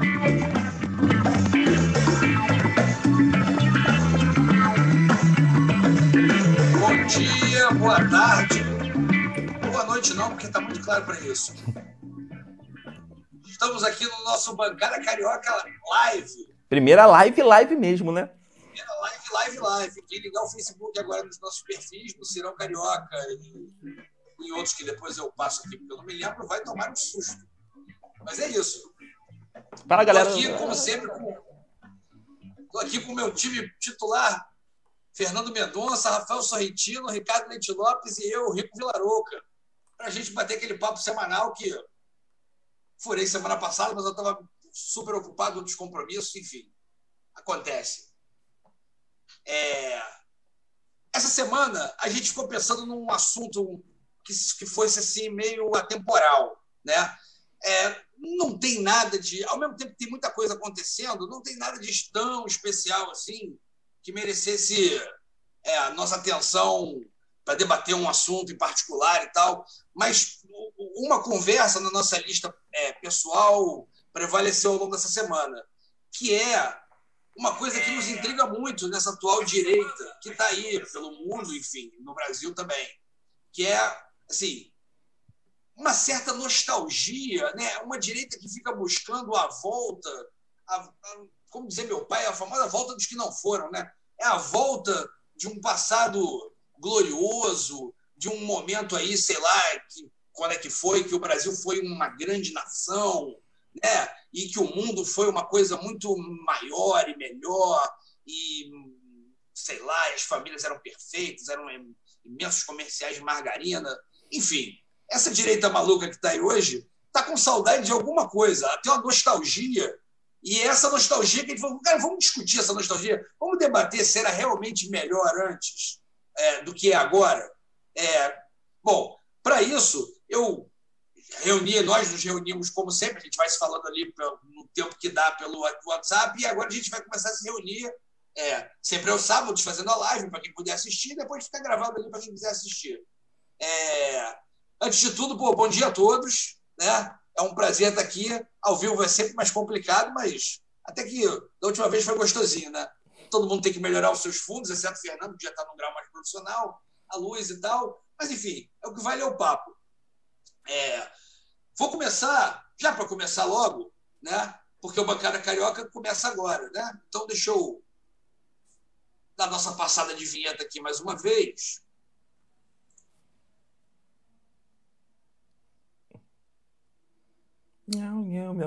Bom dia, boa tarde. Boa noite não, porque está muito claro para isso. Estamos aqui no nosso Bancada Carioca Live. Primeira live, live mesmo, né? Primeira live, live, live. Quem ligar o Facebook agora nos nossos perfis, no Cirão Carioca e em outros que depois eu passo aqui porque eu não me lembro, vai tomar um susto. Mas é isso. Fala, galera. Estou aqui, como sempre, com... Estou aqui com o meu time titular, Fernando Mendonça, Rafael Sorrentino, Ricardo Leite Lopes e eu, Rico Vilarouca, para a gente bater aquele papo semanal que furei semana passada, mas eu estava super ocupado, outros compromissos, enfim. Acontece. É... Essa semana a gente ficou pensando num assunto que, que fosse assim meio atemporal, né? É, não tem nada de, ao mesmo tempo que tem muita coisa acontecendo, não tem nada de tão especial assim que merecesse é, a nossa atenção para debater um assunto em particular e tal. Mas uma conversa na nossa lista é, pessoal prevaleceu ao longo dessa semana, que é uma coisa que nos intriga muito nessa atual direita que está aí pelo mundo, enfim, no Brasil também, que é assim uma certa nostalgia, né? Uma direita que fica buscando a volta, a, a, como dizer meu pai, a famosa volta dos que não foram, né? É a volta de um passado glorioso, de um momento aí, sei lá, que, quando é que foi que o Brasil foi uma grande nação, né? E que o mundo foi uma coisa muito maior e melhor e sei lá, as famílias eram perfeitas, eram imensos comerciais de margarina, enfim. Essa direita maluca que está aí hoje está com saudade de alguma coisa, tem uma nostalgia e essa nostalgia que gente falou, cara, vamos discutir essa nostalgia, vamos debater se era realmente melhor antes é, do que é agora. É, bom, para isso, eu reuni, nós nos reunimos como sempre, a gente vai se falando ali no tempo que dá pelo WhatsApp, e agora a gente vai começar a se reunir é, sempre aos sábados, fazendo a live para quem puder assistir, depois fica gravado ali para quem quiser assistir. É, antes de tudo, bom dia a todos. Né? É um prazer estar aqui. Ao vivo é sempre mais complicado, mas até que da última vez foi gostosinho, né? Todo mundo tem que melhorar os seus fundos, exceto o Fernando, que já está num grau mais profissional, a luz e tal. Mas, enfim, é o que vale é o papo. É, vou começar, já para começar logo, né? Porque o Bancada Carioca começa agora, né? Então, deixa eu dar nossa passada de vinheta aqui mais uma vez.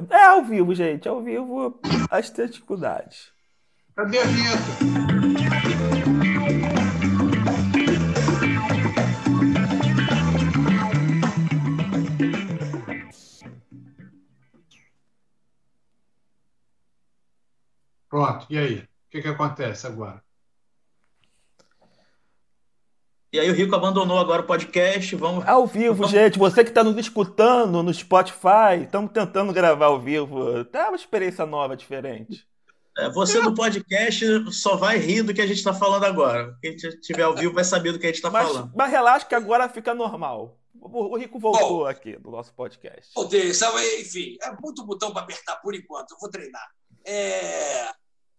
É ao vivo, gente. Ao vivo, as dificuldades. Cadê a vinheta? Pronto, e aí? O que, que acontece agora? E aí o Rico abandonou agora o podcast. Vamos. Ao vivo, vamos... gente. Você que está nos escutando no Spotify, estamos tentando gravar ao vivo. Tá uma experiência nova, diferente. É, você no podcast só vai rir do que a gente está falando agora. Quem estiver ao vivo vai saber do que a gente está falando. Mas relaxa que agora fica normal. O Rico voltou Bom, aqui no nosso podcast. Voltei, enfim, é muito botão para apertar por enquanto. Eu vou treinar. É...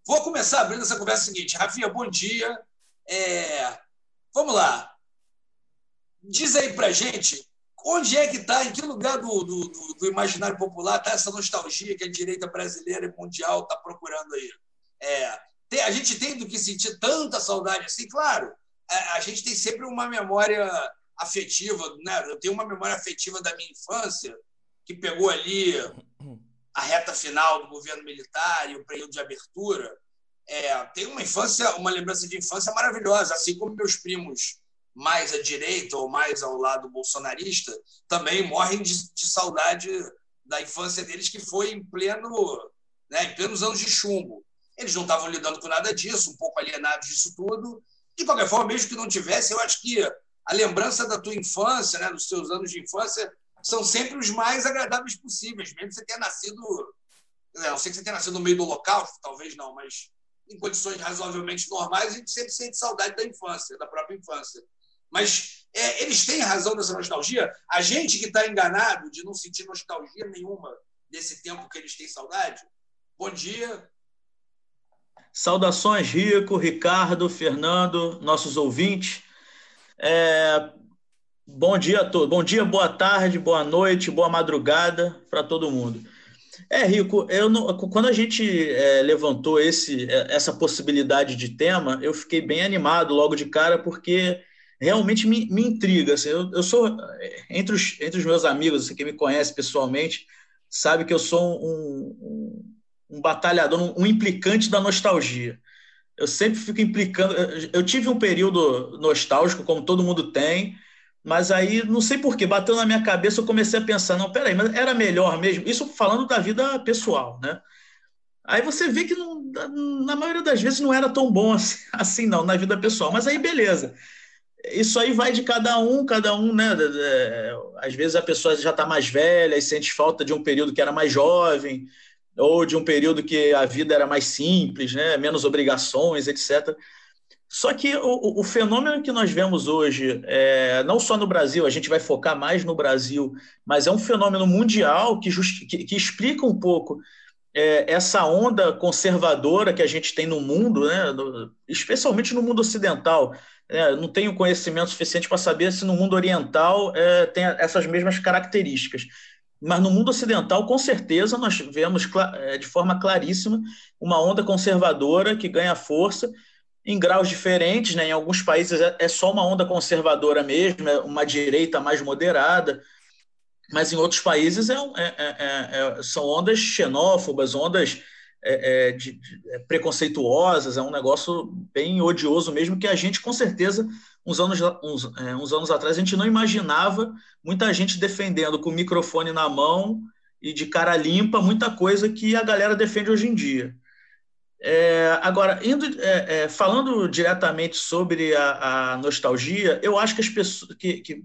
Vou começar abrindo essa conversa seguinte. Rafinha, bom dia. É... Vamos lá. Diz aí pra gente onde é que está, em que lugar do, do, do imaginário popular está essa nostalgia que a direita brasileira e mundial está procurando aí. É, tem, a gente tem do que sentir tanta saudade assim, claro. A, a, gente tem sempre uma memória afetiva, né? Eu tenho uma memória afetiva da minha infância que pegou ali a reta final do governo militar e o período de abertura. É, tenho uma infância, uma lembrança de infância maravilhosa, assim como meus primos mais à direita ou mais ao lado bolsonarista também morrem de, de saudade da infância deles que foi em pleno, né, em plenos anos de chumbo. Eles não estavam lidando com nada disso, um pouco alienados disso tudo. De qualquer forma, mesmo que não tivesse, eu acho que a lembrança da tua infância, né, dos seus anos de infância, são sempre os mais agradáveis possíveis, mesmo que você tenha nascido, não sei que você tenha nascido no meio do holocausto, talvez não, mas em condições razoavelmente normais, a gente sempre sente saudade da infância, da própria infância. Mas é, eles têm razão nessa nostalgia. A gente que está enganado de não sentir nostalgia nenhuma desse tempo que eles têm saudade, Bom dia. Saudações, Rico, Ricardo, Fernando, nossos ouvintes. É... Bom dia a todos. Bom dia, boa tarde, boa noite, boa madrugada para todo mundo. É, Rico, eu não, quando a gente é, levantou esse, é, essa possibilidade de tema, eu fiquei bem animado logo de cara, porque realmente me, me intriga. Assim, eu, eu sou, é, entre os, entre os meus amigos, assim, quem me conhece pessoalmente, sabe que eu sou um, um, um batalhador, um, um, implicante da nostalgia. Eu sempre fico implicando. Eu tive um período nostálgico, como todo mundo tem, mas aí, não sei porquê, bateu na minha cabeça, eu comecei a pensar, não, peraí, mas era melhor mesmo? Isso falando da vida pessoal, né? Aí você vê que não, na maioria das vezes não era tão bom assim, assim, não, na vida pessoal. Mas aí, beleza. Isso aí vai de cada um, cada um, né? Às vezes a pessoa já está mais velha e sente falta de um período que era mais jovem, ou de um período que a vida era mais simples, né? Menos obrigações, etc. Só que o, o, fenômeno que nós vemos hoje, é, não só no Brasil, a gente vai focar mais no Brasil, mas é um fenômeno mundial que, just, que, que explica um pouco é, essa onda conservadora que a gente tem no mundo, né, no, especialmente no mundo ocidental. É, não tenho conhecimento suficiente para saber se no mundo oriental é, tem essas mesmas características. Mas no mundo ocidental, com certeza, nós vemos é, de forma claríssima uma onda conservadora que ganha força em graus diferentes, né? Em alguns países é, é só uma onda conservadora mesmo, é uma direita mais moderada, mas em outros países é, é, é, é são ondas xenófobas, ondas de, de, preconceituosas, é um negócio bem odioso mesmo, que a gente, com certeza, uns anos, uns, uns anos atrás, a gente não imaginava muita gente defendendo com o microfone na mão e de cara limpa muita coisa que a galera defende hoje em dia. É, agora, indo, é, é, falando diretamente sobre a, a, nostalgia, eu acho que as pessoas que, que,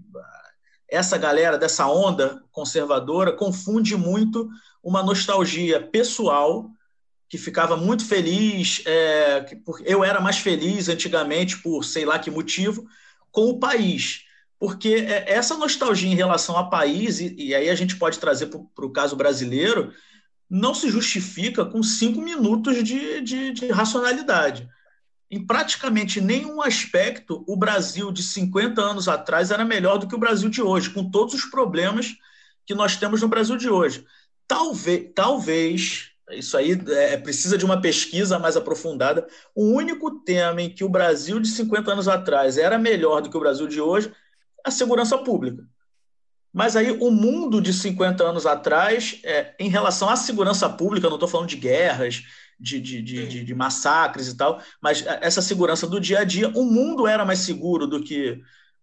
essa galera dessa onda conservadora confunde muito uma nostalgia pessoal que ficava muito feliz, é, que, eu era mais feliz antigamente por sei lá que motivo, com o país. Porque é, essa nostalgia em relação ao país, e, e aí a gente pode trazer para o caso brasileiro, não se justifica com cinco minutos de, de, de racionalidade. Em praticamente nenhum aspecto, o Brasil de 50 anos atrás era melhor do que o Brasil de hoje, com todos os problemas que nós temos no Brasil de hoje. Talvez, talvez isso aí é, precisa de uma pesquisa mais aprofundada. O único tema em que o Brasil de 50 anos atrás era melhor do que o Brasil de hoje é a segurança pública. Mas aí o mundo de 50 anos atrás, é, em relação à segurança pública, não estou falando de guerras, de, de, de, de, massacres e tal, mas essa segurança do dia a dia, o mundo era mais seguro do que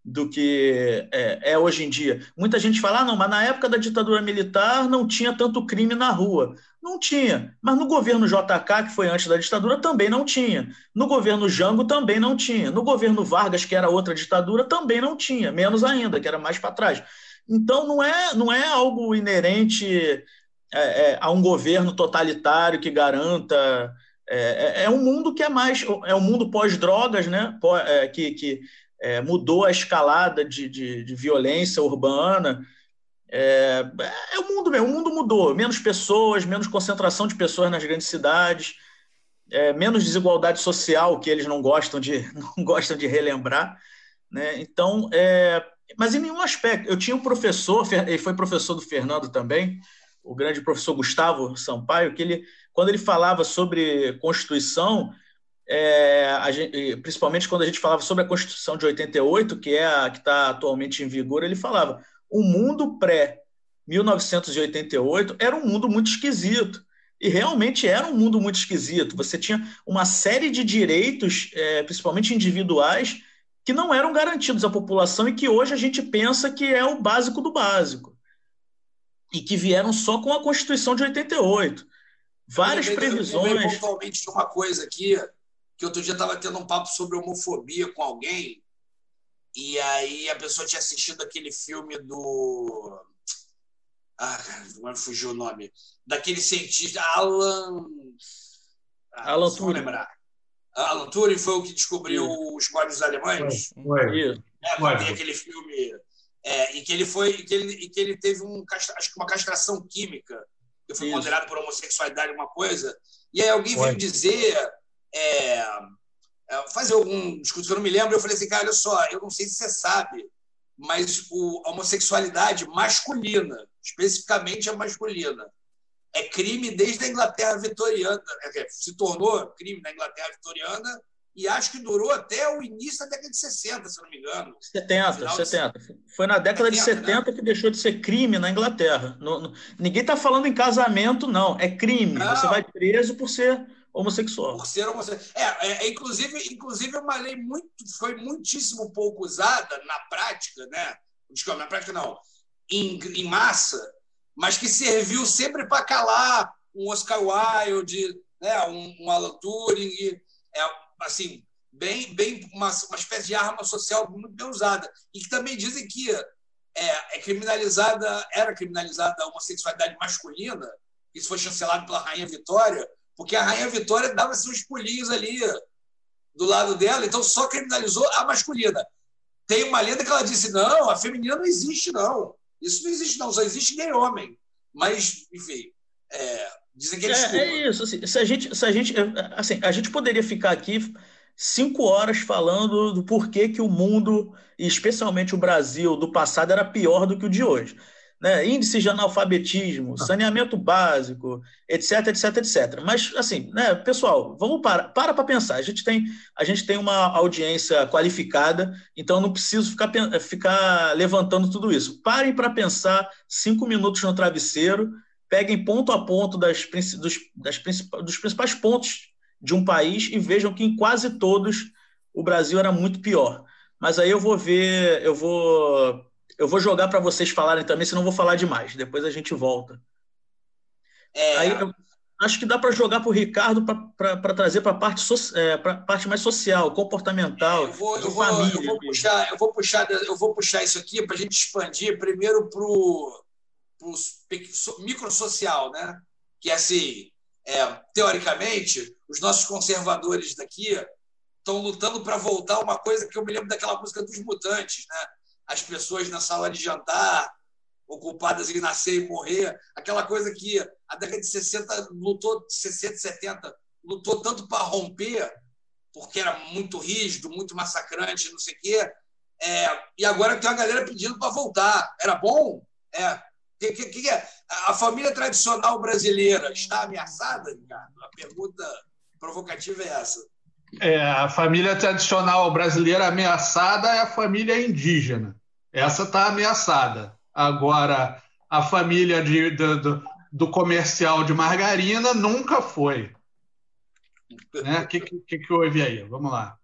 do que é, é, hoje em dia. Muita gente fala, ah, não, mas na época da ditadura militar não tinha tanto crime na rua. Não tinha. Mas no governo JK, que foi antes da ditadura, também não tinha. No governo Jango também não tinha. No governo Vargas, que era outra ditadura, também não tinha. Menos ainda, que era mais para trás. Então, não é, não é algo inerente é, é, a um governo totalitário que garanta. É, é, é um mundo que é mais. É um mundo pós-drogas, né? É, que, que é, mudou a escalada de, de, de violência urbana. É, é, o mundo mesmo, o mundo mudou. Menos pessoas, menos concentração de pessoas nas grandes cidades, é, menos desigualdade social, que eles não gostam de, não gostam de relembrar. Né? Então, é, mas em nenhum aspecto. Eu tinha um professor, ele foi professor do Fernando também, o grande professor Gustavo Sampaio, que ele, quando ele falava sobre Constituição, é, gente, principalmente quando a gente falava sobre a Constituição de 88, que é a que está atualmente em vigor, ele falava: o mundo pré 1988 era um mundo muito esquisito. E realmente era um mundo muito esquisito. Você tinha uma série de direitos, é, principalmente individuais, que não eram garantidos à população e que hoje a gente pensa que é o básico do básico. E que vieram só com a Constituição de 88. Várias eu previsões. Eu pontualmente de uma coisa aqui, que outro dia estava tendo um papo sobre homofobia com alguém, e aí a pessoa tinha assistido aquele filme do. Ah, agora fugiu o nome. Daquele cientista, Alan. Ah, Alan Turing. lembrar. Alan Turing foi o que descobriu Sim. os códigos alemães. Foi. É, tem aquele filme é, e que ele foi, e que ele, e que ele teve um, acho que uma castração química fui Isso. condenado por homossexualidade, uma coisa, e aí alguém veio dizer, é, é, fazer algum discurso que eu não me lembro, eu falei assim, cara, olha só, eu não sei se você sabe, mas o, a homossexualidade masculina, especificamente a masculina, é crime desde a Inglaterra vitoriana, se tornou crime na Inglaterra vitoriana e acho que durou até o início da década de 60, se não me engano. 70, 70. De... Foi na década 70, de 70 né? que deixou de ser crime na Inglaterra. No, no... Ninguém está falando em casamento, não. É crime. Não. Você vai preso por ser homossexual. Por ser homossexual. É, é, é, inclusive, inclusive é uma lei muito, foi muitíssimo pouco usada na prática, né? Desculpa, na prática não, em, em massa, mas que serviu sempre para calar um Oscar Wilde, né? um, um Alan Turing. É, assim, bem, bem uma, uma espécie de arma social muito bem usada. E que também dizem que é, é criminalizada, era criminalizada a homossexualidade masculina, isso foi chancelado pela Rainha Vitória, porque a Rainha Vitória dava seus pulinhos ali do lado dela, então só criminalizou a masculina. Tem uma lenda que ela disse: não, a feminina não existe, não. Isso não existe, não, só existe gay homem. Mas, enfim, é, Dizem que é, é, é isso. Assim, se a gente, se a gente, assim, a gente poderia ficar aqui cinco horas falando do porquê que o mundo, e especialmente o Brasil do passado, era pior do que o de hoje. Né? Índice de analfabetismo, ah. saneamento básico, etc, etc, etc. Mas, assim, né, pessoal, vamos para para para pensar. A gente tem a gente tem uma audiência qualificada, então não preciso ficar ficar levantando tudo isso. Parem para pensar cinco minutos no travesseiro peguem ponto a ponto das, dos, das, dos principais pontos de um país e vejam que em quase todos o Brasil era muito pior. Mas aí eu vou ver, eu vou, eu vou jogar para vocês falarem também, senão vou falar demais. Depois a gente volta. É... Aí acho que dá para jogar para o Ricardo para trazer para a parte, so, é, parte mais social, comportamental, eu vou, eu vou, família. Eu vou, puxar, eu, vou puxar, eu vou puxar isso aqui para a gente expandir primeiro para o microsocial, né? que assim, é, teoricamente, os nossos conservadores daqui estão lutando para voltar uma coisa que eu me lembro daquela música dos mutantes, né? As pessoas na sala de jantar, ocupadas em nascer e morrer, aquela coisa que a década de 60 lutou, 60, 70, lutou tanto para romper, porque era muito rígido, muito massacrante, não sei o quê, é, e agora tem uma galera pedindo para voltar. Era bom? É. Que, que, que é? A família tradicional brasileira está ameaçada, Ricardo? A pergunta provocativa é essa. É, a família tradicional brasileira ameaçada é a família indígena. Essa está ameaçada. Agora, a família de, do, do, do, comercial de margarina nunca foi. O né? que, que, que houve aí? Vamos lá.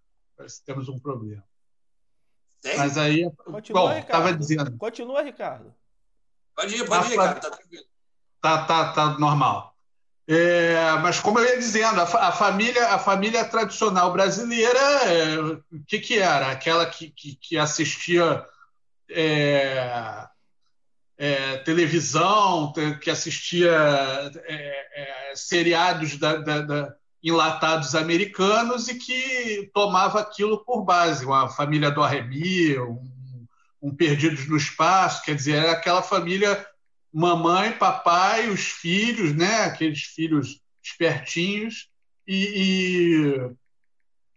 Temos um problema. Tem? Mas aí, Continua, bom, estava dizendo. Continua, Ricardo. Pode ir, pode ir, cara, tá tranquilo. Tá, tá, tá normal. É, mas como eu ia dizendo, a, a, família, a família tradicional brasileira, é, o que, que era? Aquela que, que, que assistia é, é televisão, que assistia é, é, seriados da, da, da, enlatados americanos e que tomava aquilo por base, uma família do Arremi, um um Perdidos no Espaço, quer dizer, era aquela família mamãe, papai, os filhos, né? aqueles filhos espertinhos, e,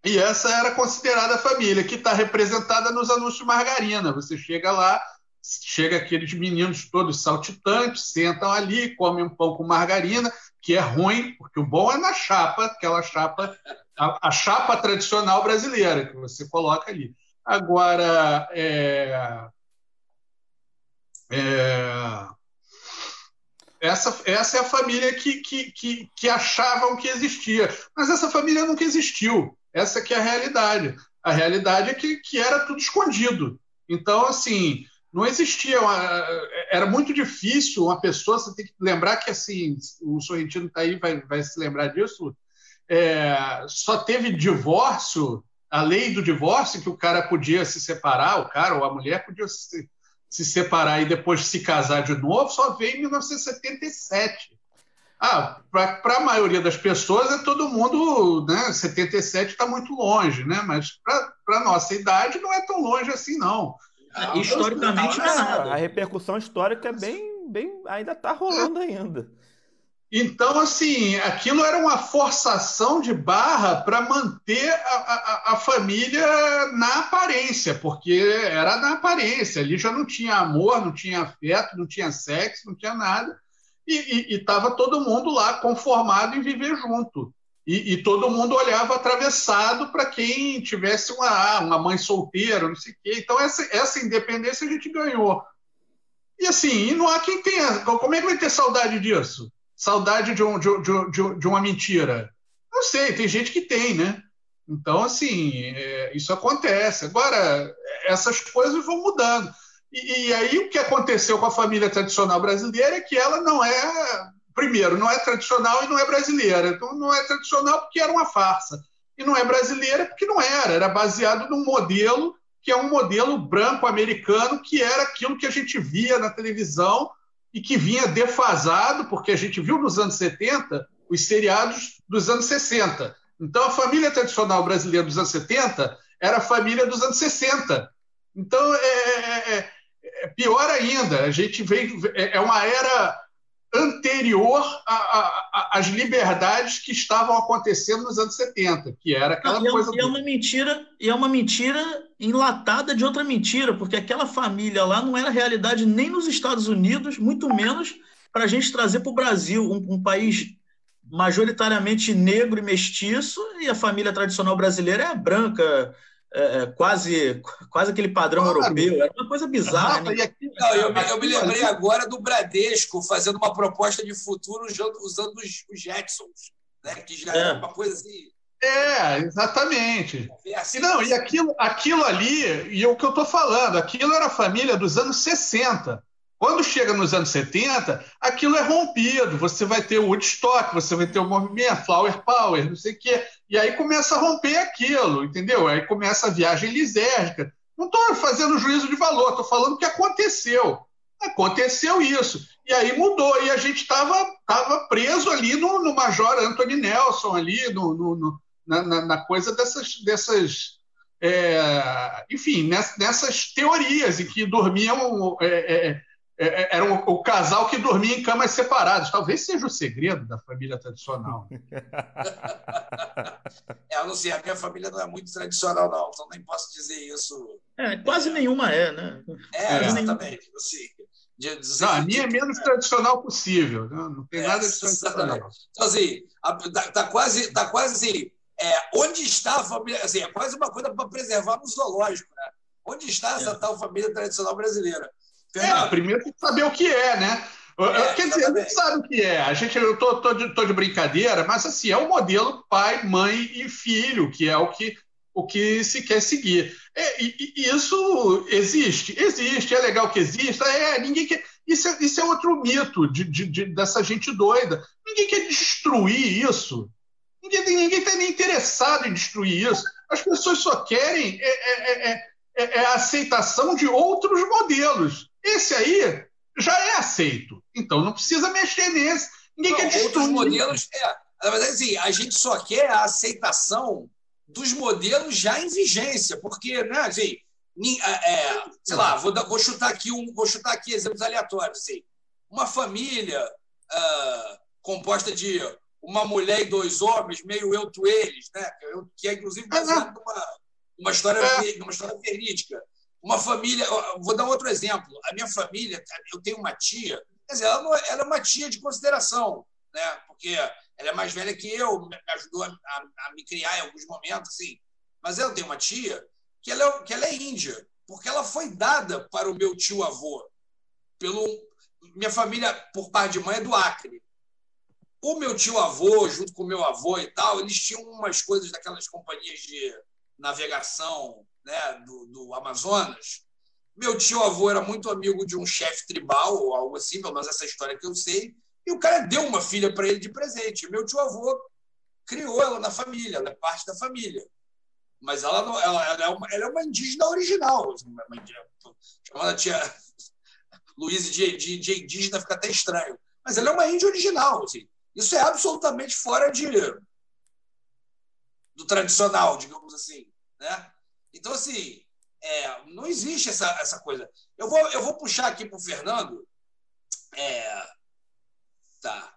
e, e essa era considerada a família, que está representada nos anúncios de margarina. Você chega lá, chega aqueles meninos todos saltitantes, sentam ali, comem um pão com margarina, que é ruim, porque o bom é na chapa, aquela chapa, a, a chapa tradicional brasileira, que você coloca ali. Agora, é, é, essa, essa é a família que, que, que, que, achavam que existia. Mas essa família nunca existiu. Essa que é a realidade. A realidade é que, que era tudo escondido. Então, assim, não existia. Uma, era muito difícil uma pessoa. Você tem que lembrar que, assim, o Sorrentino está aí, vai, vai se lembrar disso. É, só teve divórcio a lei do divórcio, que o cara podia se separar, o cara ou a mulher podia se, se separar e depois se casar de novo, só veio em 1977. Ah, para a maioria das pessoas é todo mundo, né? 77 está muito longe, né? Mas para a nossa idade não é tão longe assim, não. Ah, Historicamente não é. A repercussão histórica é bem, bem ainda está rolando ainda. Então, assim, aquilo era uma forçação de barra para manter a, a, a, família na aparência, porque era na aparência, ali já não tinha amor, não tinha afeto, não tinha sexo, não tinha nada, e estava todo mundo lá conformado em viver junto. E, e todo mundo olhava atravessado para quem tivesse uma, ah, uma mãe solteira, não sei o quê. Então, essa, essa independência a gente ganhou. E assim, e não há quem tenha. Como é que vai ter saudade disso? Saudade de, um, de, de, de uma mentira? Não sei, tem gente que tem, né? Então, assim, é, isso acontece. Agora, essas coisas vão mudando. E, e, aí, o que aconteceu com a família tradicional brasileira é que ela não é, primeiro, não é tradicional e não é brasileira. Então, não é tradicional porque era uma farsa. E não é brasileira porque não era. Era baseado num modelo que é um modelo branco americano, que era aquilo que a gente via na televisão e que vinha defasado, porque a gente viu nos anos 70 os seriados dos anos 60. Então, a família tradicional brasileira dos anos 70 era a família dos anos 60. Então, é, é, é, é pior ainda, a gente veio. É, é uma era anterior às liberdades que estavam acontecendo nos anos 70, que era aquela e é coisa. E é uma mentira, e é uma mentira enlatada de outra mentira, porque aquela família lá não era realidade nem nos Estados Unidos, muito menos para a gente trazer para o Brasil, um, um, país majoritariamente negro e mestiço, e a família tradicional brasileira é branca, é, é, quase, quase aquele padrão claro. europeu. Era uma coisa bizarra. né? Não, eu, eu, me lembrei agora do Bradesco fazendo uma proposta de futuro usando os, os Jetsons, né? que já é. era uma coisa assim. É, exatamente. E, não, e aquilo, aquilo ali, e o que eu estou falando, aquilo era a família dos anos 60. Quando chega nos anos 70, aquilo é rompido. Você vai ter o Woodstock, você vai ter o movimento, Flower Power, não sei o quê. E aí começa a romper aquilo, entendeu? Aí começa a viagem lisérgica. Não estou fazendo juízo de valor, estou falando que aconteceu. Aconteceu isso. E aí mudou. E a gente estava tava preso ali no, no Major Anthony Nelson, ali, no, no, no na, na, coisa dessas. dessas é, enfim, nessas, teorias em que dormiam. É, é, era o, o, casal que dormia em camas separadas. Talvez seja o segredo da família tradicional. é, eu não sei, a minha família não é muito tradicional, não, então nem posso dizer isso. É, quase é. nenhuma é, né? É, exatamente. Assim, de, de, não, a minha é menos tradicional possível. Não, não tem nada de tradicional. Então, assim, está tá quase, tá quase assim. onde está a família? Assim, é quase uma coisa para preservar no zoológico, né? Onde está essa tal família tradicional brasileira? É, primeiro tem que saber o que é, né? É, Quer dizer, a gente sabe o que é. A gente, eu tô, tô, de, tô de brincadeira, mas assim, é o modelo pai, mãe e filho, que é o que, o que se quer seguir. É, e, e, isso existe, existe, é legal que exista, é, ninguém quer. Isso é, isso é outro mito de, de, de, dessa gente doida. Ninguém quer destruir isso. Ninguém está nem interessado em destruir isso. As pessoas só querem é, é, é, é, é a aceitação de outros modelos. Esse aí já é aceito. Então não precisa mexer nesse. Ninguém não, quer destruir. Modelos. É, na verdade, assim, a gente só quer a aceitação dos modelos já em vigência, porque, né, assim, é, sei lá, vou, vou, chutar aqui um, vou chutar aqui exemplos aleatórios, assim, uma família uh, composta de uma mulher e dois homens, meio eu tu eles, né, que é inclusive baseado numa uma história, é. uma história verídica. Uma família, vou dar outro exemplo. A minha família, eu tenho uma tia, quer dizer, ela, ela é uma tia de consideração, né? porque ela é mais velha que eu, me ajudou a, a, a me criar em alguns momentos, assim. Mas eu tenho uma tia que ela, é, que ela é índia, porque ela foi dada para o meu tio-avô. pelo Minha família, por parte de mãe, é do Acre. O meu tio-avô, junto com o meu avô e tal, eles tinham umas coisas daquelas companhias de navegação né, do, do Amazonas. Meu tio-avô era muito amigo de um chefe tribal, ou algo assim, pelo menos essa história que eu sei, e o cara deu uma filha para ele de presente. Meu tio-avô criou ela na família, ela é parte da família. Mas ela, não, ela, ela, é, uma, ela é uma indígena original. Assim, uma indígena, chamando a tia Luísa de, de, de, indígena fica até estranho. Mas ela é uma índia original. Assim. Isso é absolutamente fora de, do tradicional, digamos assim. Né? Então, assim, é, não existe essa, essa coisa. Eu vou, eu vou puxar aqui para o Fernando. É, tá.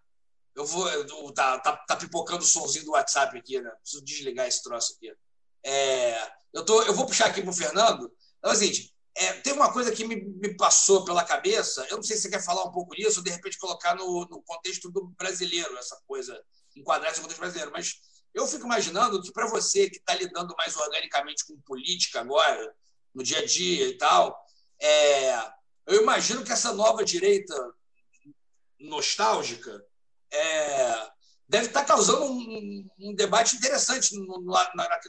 Eu vou. Eu, tá, tá, tá pipocando o somzinho do WhatsApp aqui, né? Preciso desligar esse troço aqui. É, eu, tô, eu vou puxar aqui para o Fernando. Então, o seguinte: é, tem uma coisa que me, me, passou pela cabeça. Eu não sei se você quer falar um pouco disso, ou de repente colocar no, no contexto do brasileiro, essa coisa, enquadrar esse contexto brasileiro. Mas eu fico imaginando que para você que está lidando mais organicamente com política agora, no dia a dia e tal, é, eu imagino que essa nova direita nostálgica é, deve estar tá causando um, um debate interessante no, no,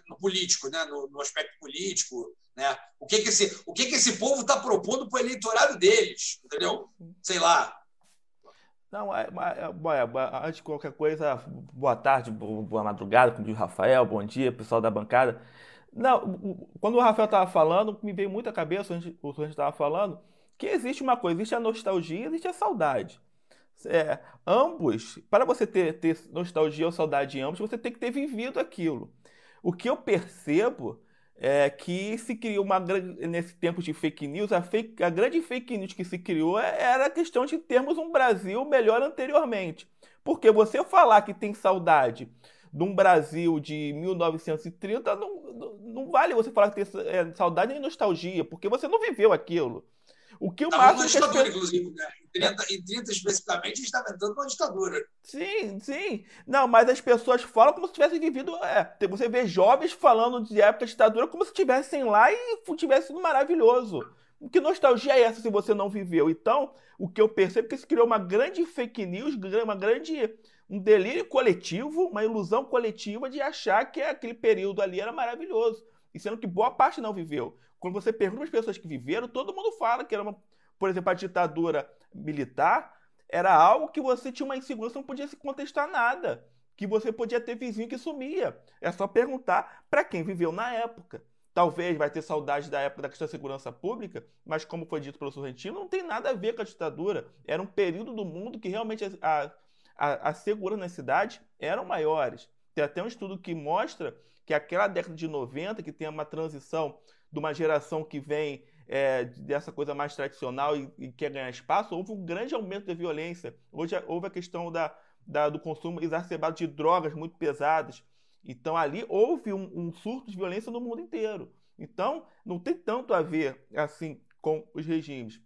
no político, né? No, no, aspecto político. Né? O, que, que, esse, o que, que esse povo está propondo para o eleitorado deles, entendeu? Sei lá. Não, é, é, é, antes de qualquer coisa, boa tarde, boa madrugada, como diz o Rafael, bom dia, pessoal da bancada. Não, quando o Rafael estava falando, me veio muito à cabeça, o gente estava falando, que existe uma coisa, existe a nostalgia, existe a saudade. É, ambos, para você ter, ter nostalgia ou saudade de ambos, você tem que ter vivido aquilo. O que eu percebo é que se criou uma nesse tempo de fake news, a, fake, a grande fake news que se criou é, era a questão de termos um Brasil melhor anteriormente. Porque você falar que tem saudade de um Brasil de 1930 não, não, não vale você falar que tem é, saudade nem nostalgia, porque você não viveu aquilo. O que o Estava máximo. ditadura, que... inclusive, né? Em 30, em 30 especificamente, a gente estava entrando numa ditadura. Sim, sim. Não, mas as pessoas falam como se tivessem vivido. É, você vê jovens falando de época de ditadura como se estivessem lá e tivesse sido maravilhoso. Que nostalgia é essa se você não viveu? Então, o que eu percebo é que se criou uma grande fake news, uma grande. um delírio coletivo, uma ilusão coletiva de achar que aquele período ali era maravilhoso. E sendo que boa parte não viveu. Quando você pergunta para as pessoas que viveram, todo mundo fala que era uma, por exemplo, a ditadura militar era algo que você tinha uma insegurança, não podia se contestar nada, que você podia ter vizinho que sumia. É só perguntar para quem viveu na época. Talvez vai ter saudade da época da questão da segurança pública, mas como foi dito pelo Sorrentino, não tem nada a ver com a ditadura. Era um período do mundo que realmente a, a, a segurança nas cidades eram maiores. Tem até um estudo que mostra que aquela década de 90, que tem uma transição de uma geração que vem é, dessa coisa mais tradicional e, e, quer ganhar espaço, houve um grande aumento da violência. Hoje houve a questão da, da, do consumo exacerbado de drogas muito pesadas. Então ali houve um, um, surto de violência no mundo inteiro. Então não tem tanto a ver assim com os regimes.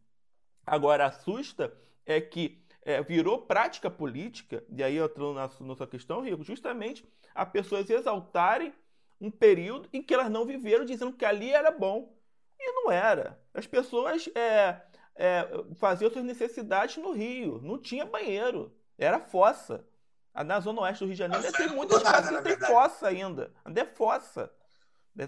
Agora assusta é que é, virou prática política, e aí estou na, na sua questão, Rico, justamente a pessoas exaltarem um período em que elas não viveram dizendo que ali era bom. E não era. As pessoas é, é, faziam suas necessidades no Rio. Não tinha banheiro. Era fossa. Na zona oeste do Rio de Janeiro ainda tem muitas casas que tem fossa ainda. Ainda é fossa.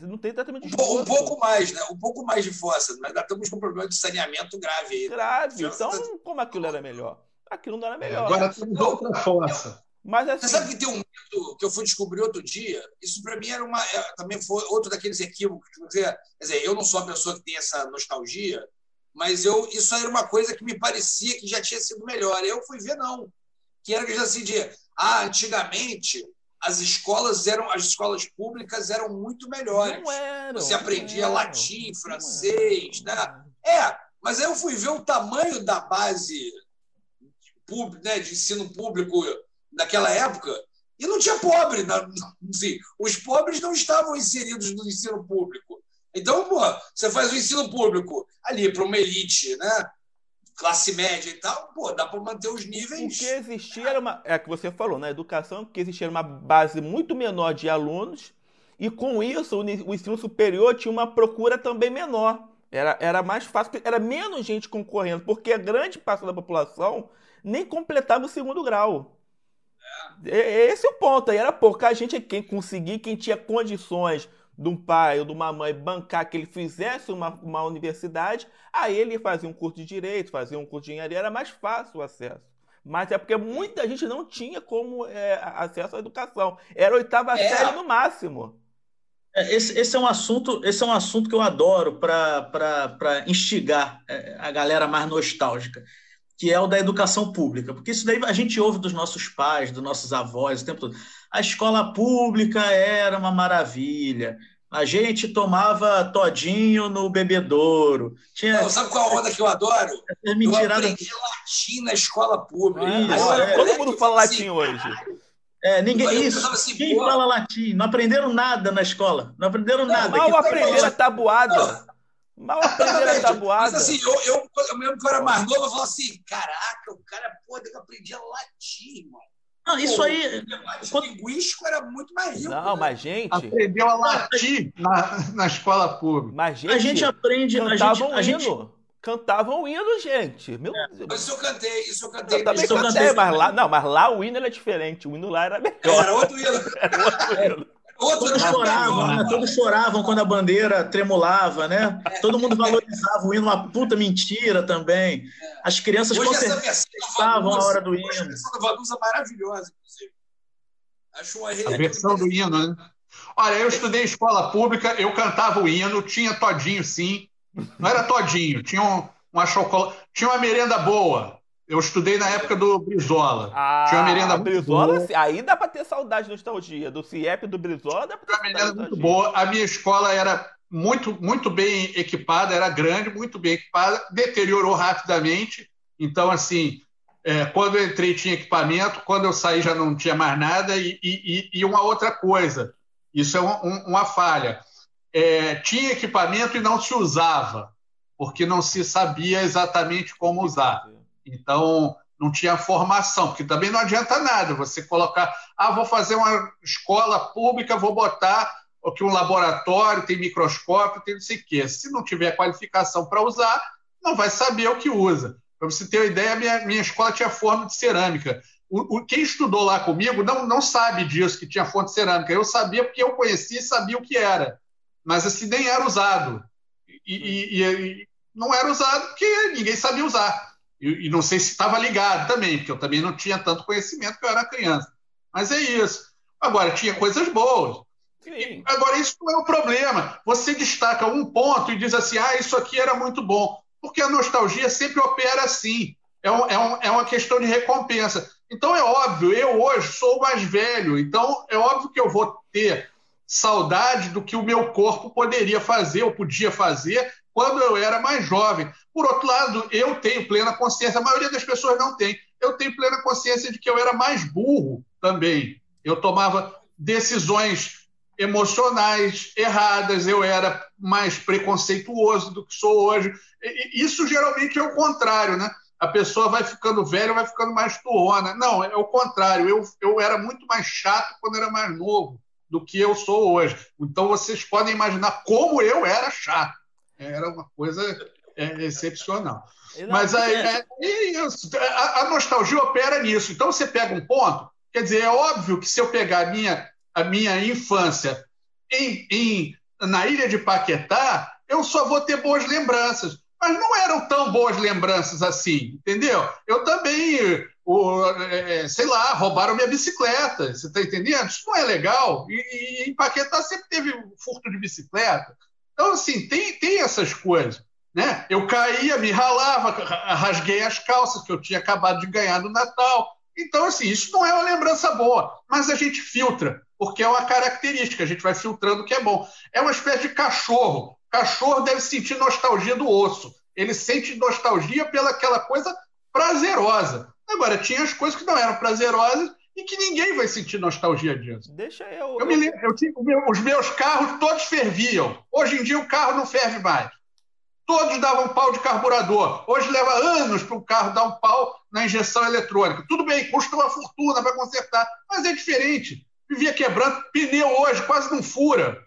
Não tem tratamento de um, um pouco mais, né? Um pouco mais de fossa. Nós ainda estamos com um problema de saneamento grave aí. Grave. Então, como aquilo era melhor? Aquilo não era melhor. Agora temos outra fossa. Mas assim... Você sabe que tem um mito que eu fui descobrir outro dia? Isso para mim era uma, é, também foi outro daqueles equívocos. Quer dizer, eu não sou a pessoa que tem essa nostalgia, mas eu, isso era uma coisa que me parecia que já tinha sido melhor. Eu fui ver, não. Que era que já se dizia, ah, antigamente as escolas eram as escolas públicas eram muito melhores. Não eram, Você aprendia eram, latim, francês, né? É, mas aí eu fui ver o tamanho da base né, de ensino público naquela época, e não tinha pobre. Assim, os pobres não estavam inseridos no ensino público. Então, pô, você faz o ensino público ali para uma elite, né? classe média e tal, pô, dá para manter os níveis. O que existia era uma. É que você falou, na né? educação, que existia uma base muito menor de alunos, e com isso o ensino superior tinha uma procura também menor. Era, era mais fácil, era menos gente concorrendo, porque a grande parte da população nem completava o segundo grau. É, esse é o ponto. Aí era pouca gente quem conseguir, quem tinha condições de um pai ou de uma mãe bancar que ele fizesse uma, uma universidade, aí ele fazia um curso de direito, fazia um curso de engenharia, era mais fácil o acesso. Mas é porque muita gente não tinha como é, acesso à educação. Era oitava é. série no máximo. É, esse, esse, é um assunto, esse é um assunto que eu adoro para instigar é, a galera mais nostálgica que é o da educação pública, porque isso daí a gente ouve dos nossos pais, dos nossos avós o tempo todo. A escola pública era uma maravilha, A gente tomava todinho no bebedouro. Tinha... Não, sabe qual a onda que eu adoro? É mentirada... Eu aprendi latim na escola pública. Isso, Aí, é. Todo mundo fala latim hoje. É, ninguém, isso, pensava assim, ninguém pô. fala latim. Não aprenderam nada na escola. Não aprenderam nada. Mal Que- aprender a tabuada. Não. Mal a tabuada. Mas assim, eu, eu, eu mesmo que eu era mais novo, eu falava assim: caraca, o cara, pô, eu aprendia latim, mano. Não, isso Pô, aí. O quando- linguístico era muito mais rico. Não, né? mas gente, Aprendeu a latir na, na escola pública. mas gente, A gente aprende. A gente, cantavam a gente, hino. Cantavam hino, gente. Meu Deus. Mas isso eu cantei, isso eu cantei. Eu também isso eu cantei, cantei mas lá, não, mas lá o hino era diferente. O hino lá era melhor. Era outro hino. Outro hino. Outro Todos choravam, melhor. né? Todos choravam quando a bandeira tremulava, né? Todo mundo valorizava o hino, uma puta mentira também. As crianças Hoje essa certeza versão da pensavam a Vanusa- hora do hoje A hino. versão da Vanusa é maravilhosa, inclusive. Acho uma A versão do hino, né? Olha, eu estudei em escola pública, eu cantava o hino, tinha todinho, sim. Não era todinho, tinha um, uma chocolate, tinha uma merenda boa. Eu estudei na época do Brizola. Ah, Tinha uma merenda Brizola, boa. aí dá pra ter saudade, nostalgia. Do CIEP e do Brizola dá pra ter Tinha uma merenda muito boa. A minha escola era muito, muito bem equipada, era grande, muito bem equipada, deteriorou rapidamente. Então, assim, é, quando eu entrei tinha equipamento, quando eu saí já não tinha mais nada. E, e- e uma outra coisa, isso é um- um- uma falha. É, tinha equipamento e não se usava, porque não se sabia exatamente como usar. Então, não tinha formação, porque também não adianta nada você colocar, ah, vou fazer uma escola pública, vou botar aqui um laboratório, tem microscópio, tem não sei o quê. Se não tiver qualificação para usar, não vai saber o que usa. Para você ter uma ideia, minha, minha escola tinha forno de cerâmica. O, o- quem estudou lá comigo não, não sabe disso, que tinha forno de cerâmica. Eu sabia porque eu conhecia e sabia o que era. Mas assim, nem era usado. E- e- e não era usado porque ninguém sabia usar. E, e não sei se estava ligado também, porque eu também não tinha tanto conhecimento que eu era criança. Mas é isso. Agora, tinha coisas boas. Sim. Agora, isso não é o problema. Você destaca um ponto e diz assim: ah, isso aqui era muito bom. Porque a nostalgia sempre opera assim. É, um- é um- é uma questão de recompensa. Então, é óbvio, eu hoje sou mais velho, então é óbvio que eu vou ter saudade do que o meu corpo poderia fazer ou podia fazer quando eu era mais jovem. Por outro lado, eu tenho plena consciência, a maioria das pessoas não tem. Eu tenho plena consciência de que eu era mais burro também. Eu tomava decisões emocionais erradas, eu era mais preconceituoso do que sou hoje. E- Isso geralmente é o contrário, né? A pessoa vai ficando velha, vai ficando mais turrona. Não, é o contrário. Eu, eu era muito mais chato quando era mais novo do que eu sou hoje. Então vocês podem imaginar como eu era chato. Era uma coisa é, excepcional. Não, Mas aí, é- é, é isso. a, a nostalgia opera nisso. Então você pega um ponto, quer dizer, é óbvio que se eu pegar a minha, a minha infância em, em- na ilha de Paquetá, eu só vou ter boas lembranças. Mas não eram tão boas lembranças assim, entendeu? Eu também, o, é, sei lá, roubaram minha bicicleta, você está entendendo? Isso não é legal. E, e em Paquetá sempre teve furto de bicicleta. Então, assim, tem, tem essas coisas né? Eu caía, me ralava, ra- rasguei as calças que eu tinha acabado de ganhar no Natal. Então, assim, isso não é uma lembrança boa, mas a gente filtra, porque é uma característica, a gente vai filtrando o que é bom. É uma espécie de cachorro. Cachorro deve sentir nostalgia do osso. Ele sente nostalgia pela aquela coisa prazerosa. Agora, tinha as coisas que não eram prazerosas e que ninguém vai sentir nostalgia disso. Deixa eu. Eu me lembro, eu tinha- os meus carros todos ferviam. Hoje em dia o carro não ferve mais. Todos davam pau de carburador. Hoje leva anos para o carro dar um pau na injeção eletrônica. Tudo bem, custa uma fortuna para consertar, mas é diferente. Vivia quebrando. Pneu hoje quase não fura.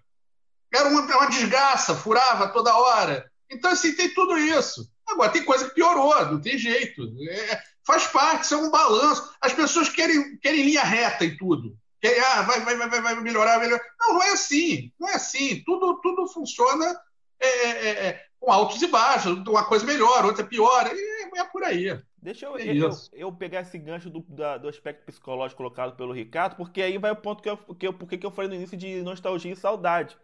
Era uma, uma desgraça, furava toda hora. Então, assim, tem tudo isso. Agora, tem coisa que piorou, não tem jeito. É, faz parte, isso é um balanço. As pessoas querem, querem linha reta em tudo. Querem, ah, vai, vai, vai, vai melhorar, melhorar. Não, não é assim. Não é assim. Tudo, tudo funciona é, é, é, com altos e baixos. Uma coisa melhor, outra pior. E é por aí. Deixa eu, É eu, eu pegar esse gancho do, da- do aspecto psicológico colocado pelo Ricardo, porque aí vai o ponto que eu, que eu, porque que eu falei no início de nostalgia e saudade.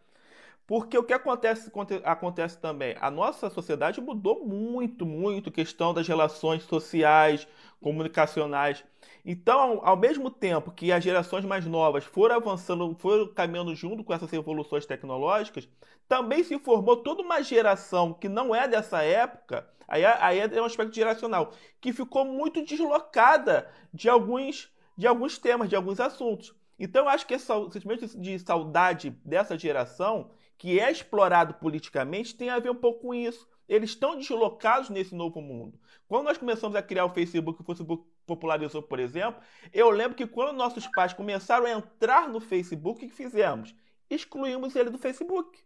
Porque o que acontece, acontece também? A nossa sociedade mudou muito, muito, questão das relações sociais, comunicacionais. Então, ao mesmo tempo que as gerações mais novas foram avançando, foram caminhando junto com essas evoluções tecnológicas, também se formou toda uma geração que não é dessa época, aí, aí é um aspecto geracional, que ficou muito deslocada de alguns, de alguns temas, de alguns assuntos. Então, eu acho que esse sentimento de saudade dessa geração que é explorado politicamente tem a ver um pouco com isso. Eles estão deslocados nesse novo mundo. Quando nós começamos a criar o Facebook, o Facebook popularizou, por exemplo, eu lembro que quando nossos pais começaram a entrar no Facebook, o que fizemos? Excluímos ele do Facebook.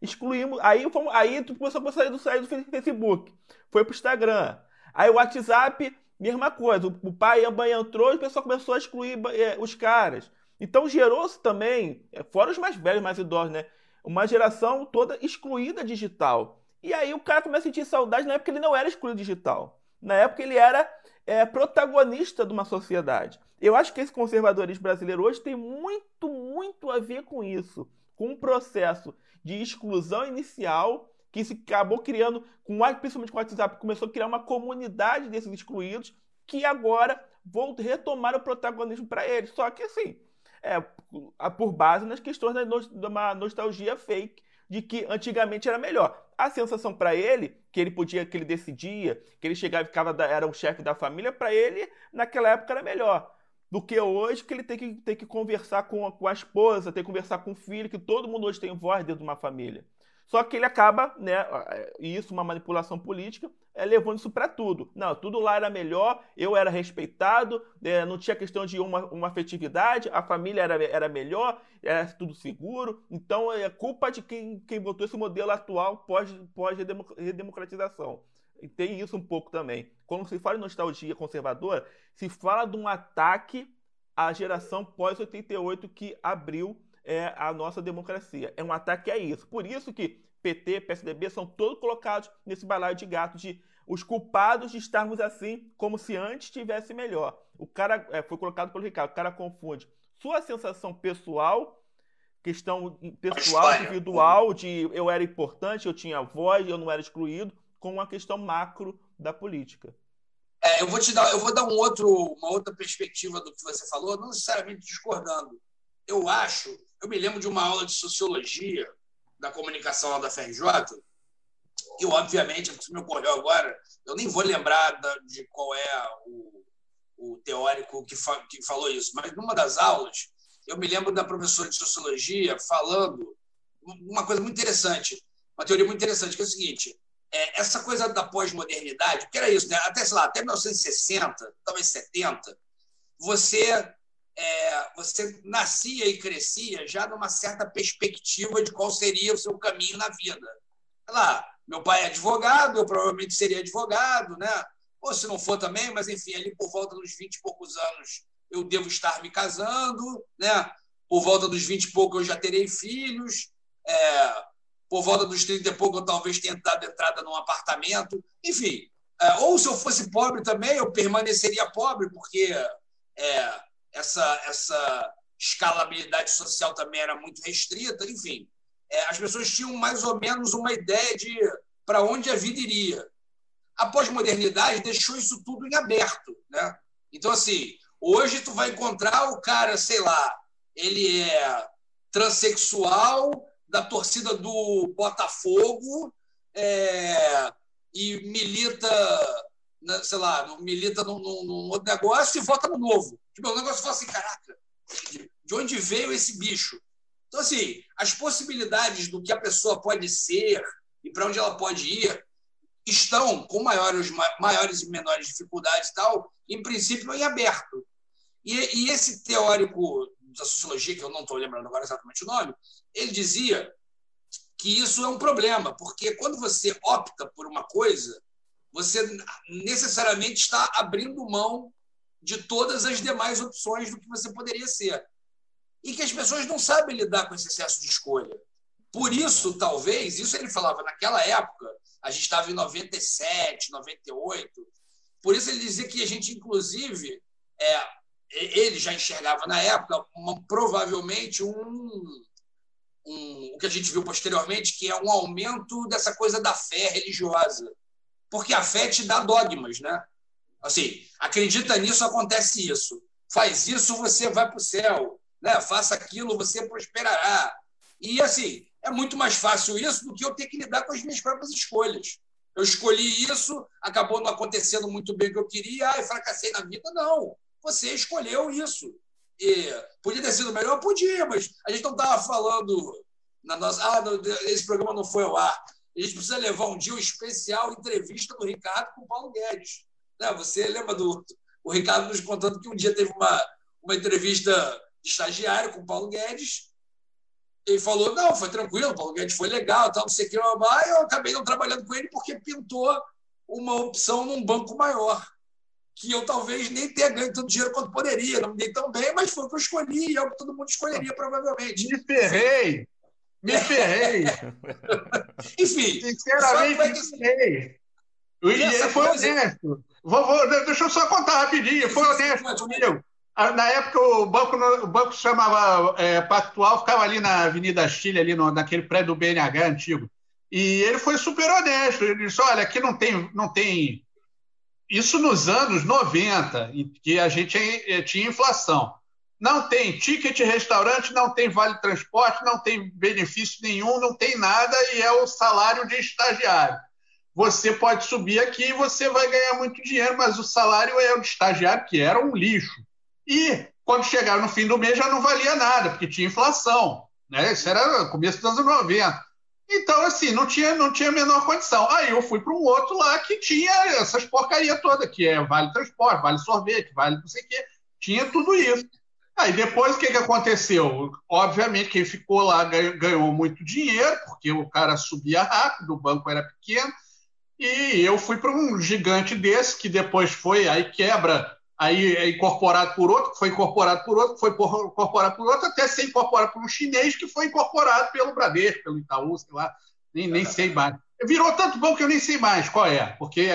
Excluímos. Aí, fomos, aí tu começou a sair do, sair do Facebook. Foi pro Instagram. Aí o WhatsApp, mesma coisa. O pai e a mãe entrou e o pessoal começou a excluir é, os caras. Então gerou-se também, é, fora os mais velhos, mais idosos, né? uma geração toda excluída digital. E aí o cara começa a sentir saudade na época ele não era excluído digital. Na época ele era é, protagonista de uma sociedade. Eu acho que esse conservadorismo brasileiro hoje tem muito, muito a ver com isso. Com um processo de exclusão inicial que se acabou criando, com principalmente com o WhatsApp, começou a criar uma comunidade desses excluídos que agora vão retomar o protagonismo para eles. Só que assim, é, por base nas questões da uma nostalgia fake de que antigamente era melhor. A sensação para ele, que ele podia, que ele decidia, que ele chegava e ficava, era o chefe da família, para ele, naquela época era melhor. Do que hoje, que ele tem que, tem que conversar com a, com a esposa, tem que conversar com o filho, que todo mundo hoje tem voz dentro de uma família. Só que ele acaba, né, isso uma manipulação política, é, levando isso para tudo. Não, tudo lá era melhor, eu era respeitado, é, não tinha questão de uma, uma afetividade, a família era, era melhor, era tudo seguro. Então é culpa de quem, quem botou esse modelo atual pós-redemocratização. E tem isso um pouco também. Quando se fala em nostalgia conservadora, se fala de um ataque à geração pós-88 que abriu é, a nossa democracia. É um ataque a isso. Por isso que PT, PSDB são todos colocados nesse balaio de gato de os culpados de estarmos assim, como se antes tivesse melhor. O cara é, foi colocado pelo Ricardo, o cara confunde sua sensação pessoal, questão pessoal, individual, de eu era importante, eu tinha voz, eu não era excluído, com uma questão macro da política. É, eu vou te dar, eu vou dar um outro, uma outra perspectiva do que você falou, não necessariamente discordando. Eu acho eu me lembro de uma aula de sociologia da comunicação lá da FRJ, e, obviamente, o que me ocorreu agora, eu nem vou lembrar de qual é o, o teórico que, fa, que falou isso, mas numa das aulas, eu me lembro da professora de sociologia falando uma coisa muito interessante, uma teoria muito interessante, que é o seguinte: é, essa coisa da pós-modernidade, que era isso, né? até, sei lá, até 1960, talvez 70, você é, você nascia e crescia já numa certa perspectiva de qual seria o seu caminho na vida. Lá, meu pai é advogado, eu provavelmente seria advogado, né? Ou se não for também, mas enfim, ali por volta dos 20 e poucos anos eu devo estar me casando, né? Por volta dos 20 e pouco eu já terei filhos, é, por volta dos 30 e pouco eu talvez tenha dado entrada num apartamento, enfim. É, ou se eu fosse pobre também, eu permaneceria pobre, porque é, essa, essa escalabilidade social também era muito restrita, enfim. É, as pessoas tinham mais ou menos uma ideia de para onde a vida iria. A pós-modernidade deixou isso tudo em aberto. Né? Então, assim, hoje tu vai encontrar o cara, sei lá, ele é transexual, da torcida do Botafogo, é, e milita, sei lá, milita num, num, outro negócio e vota no novo. Tipo, o negócio fala assim, caraca, de onde veio esse bicho? Então, assim, as possibilidades do que a pessoa pode ser e para onde ela pode ir estão com maiores, maiores e menores dificuldades e tal, em princípio, em aberto. E, e esse teórico da sociologia, que eu não estou lembrando agora exatamente o nome, ele dizia que isso é um problema, porque quando você opta por uma coisa, você necessariamente está abrindo mão de todas as demais opções do que você poderia ser. E que as pessoas não sabem lidar com esse excesso de escolha. Por isso, talvez, isso ele falava naquela época, a gente estava em 97, 98, por isso ele dizia que a gente, inclusive, é, ele já enxergava na época uma, provavelmente um, um, o que a gente viu posteriormente, que é um aumento dessa coisa da fé religiosa. Porque a fé te dá dogmas, né? Assim, acredita nisso, acontece isso. Faz isso, você vai para o céu. Né? Faça aquilo, você prosperará. E, assim, é muito mais fácil isso do que eu ter que lidar com as minhas próprias escolhas. Eu escolhi isso, acabou não acontecendo muito bem o que eu queria, ah, fracassei na vida. Não, você escolheu isso. E podia ter sido melhor? Podia, mas a gente não estava falando na nossa. Ah, esse programa não foi ao ar. A gente precisa levar um dia um especial entrevista do Ricardo com o Paulo Guedes. Né? Você lembra do o Ricardo nos contando que um dia teve uma, uma entrevista de estagiário com o Paulo Guedes. Ele falou: não, foi tranquilo, o Paulo Guedes foi legal, tal, não sei o que, eu acabei não trabalhando com ele porque pintou uma opção num banco maior que eu talvez nem tenha ganho tanto dinheiro quanto poderia, não me dei tão bem, mas foi o que eu escolhi e é o que todo mundo escolheria, provavelmente. Me ferrei! Me ferrei! Enfim. Sinceramente, me ferrei. O ele foi coisa... honesto. Vou, vou, deixa eu só contar rapidinho. Foi honesto comigo. Ah, na época, o banco, o banco se chamava é, Pactual, ficava ali na Avenida Chile, ali no, naquele prédio do BNH antigo. E ele foi super honesto. Ele disse: olha, aqui não tem, não tem isso nos anos 90, em que a gente eh, tinha inflação. Não tem ticket restaurante, não tem vale transporte, não tem benefício nenhum, não tem nada e é o salário de estagiário. Você pode subir aqui e você vai ganhar muito dinheiro, mas o salário é o de estagiário, que era um lixo. E quando chegaram no fim do mês já não valia nada, porque tinha inflação. Né? Isso era começo dos anos 90. Então, assim, não tinha, não tinha a menor condição. Aí eu fui para um outro lá que tinha essas porcaria toda, que é vale transporte, vale sorvete, vale não sei o quê. Tinha tudo isso. Aí depois o que, que aconteceu? Obviamente quem ficou lá ganhou muito dinheiro, porque o cara subia rápido, o banco era pequeno, e eu fui para um gigante desse, que depois foi, aí quebra aí é incorporado por outro, foi incorporado por outro, foi incorporado por outro, até ser incorporado por um chinês que foi incorporado pelo Bradesco, pelo Itaú, sei lá, nem, nem sei mais. Virou tanto bom que eu nem sei mais qual é, porque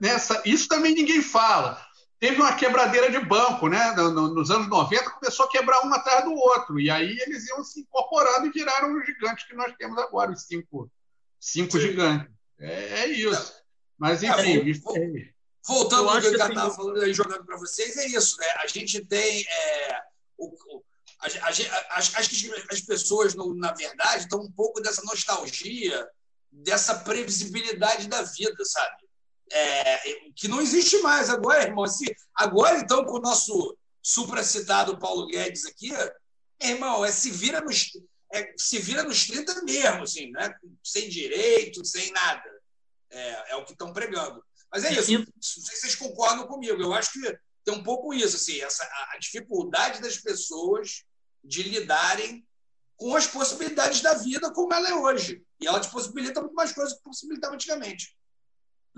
nessa, isso também ninguém fala. Teve uma quebradeira de banco, né? Nos anos 90 começou a quebrar um atrás do outro, e aí eles iam se incorporando e viraram os gigantes que nós temos agora, os cinco, cinco gigantes. É, é isso. Mas, é, enfim. É, Voltando ao que eu estava assim, falando aí, jogando para vocês, é isso, né? A gente tem. É, o, o, a, a, acho, acho que as pessoas, no, na verdade, estão um pouco dessa nostalgia, dessa previsibilidade da vida, sabe? É, que não existe mais agora, irmão. Assim, agora, então, com o nosso supracitado Paulo Guedes aqui, irmão, é se vira nos, é, se vira nos 30 mesmo, assim, né? sem direito, sem nada. É, é o que estão pregando. Mas é isso. Não sei se vocês concordam comigo. Eu acho que tem um pouco isso, assim, essa, a dificuldade das pessoas de lidarem com as possibilidades da vida como ela é hoje. E ela te possibilita muito mais coisas que possibilitava antigamente.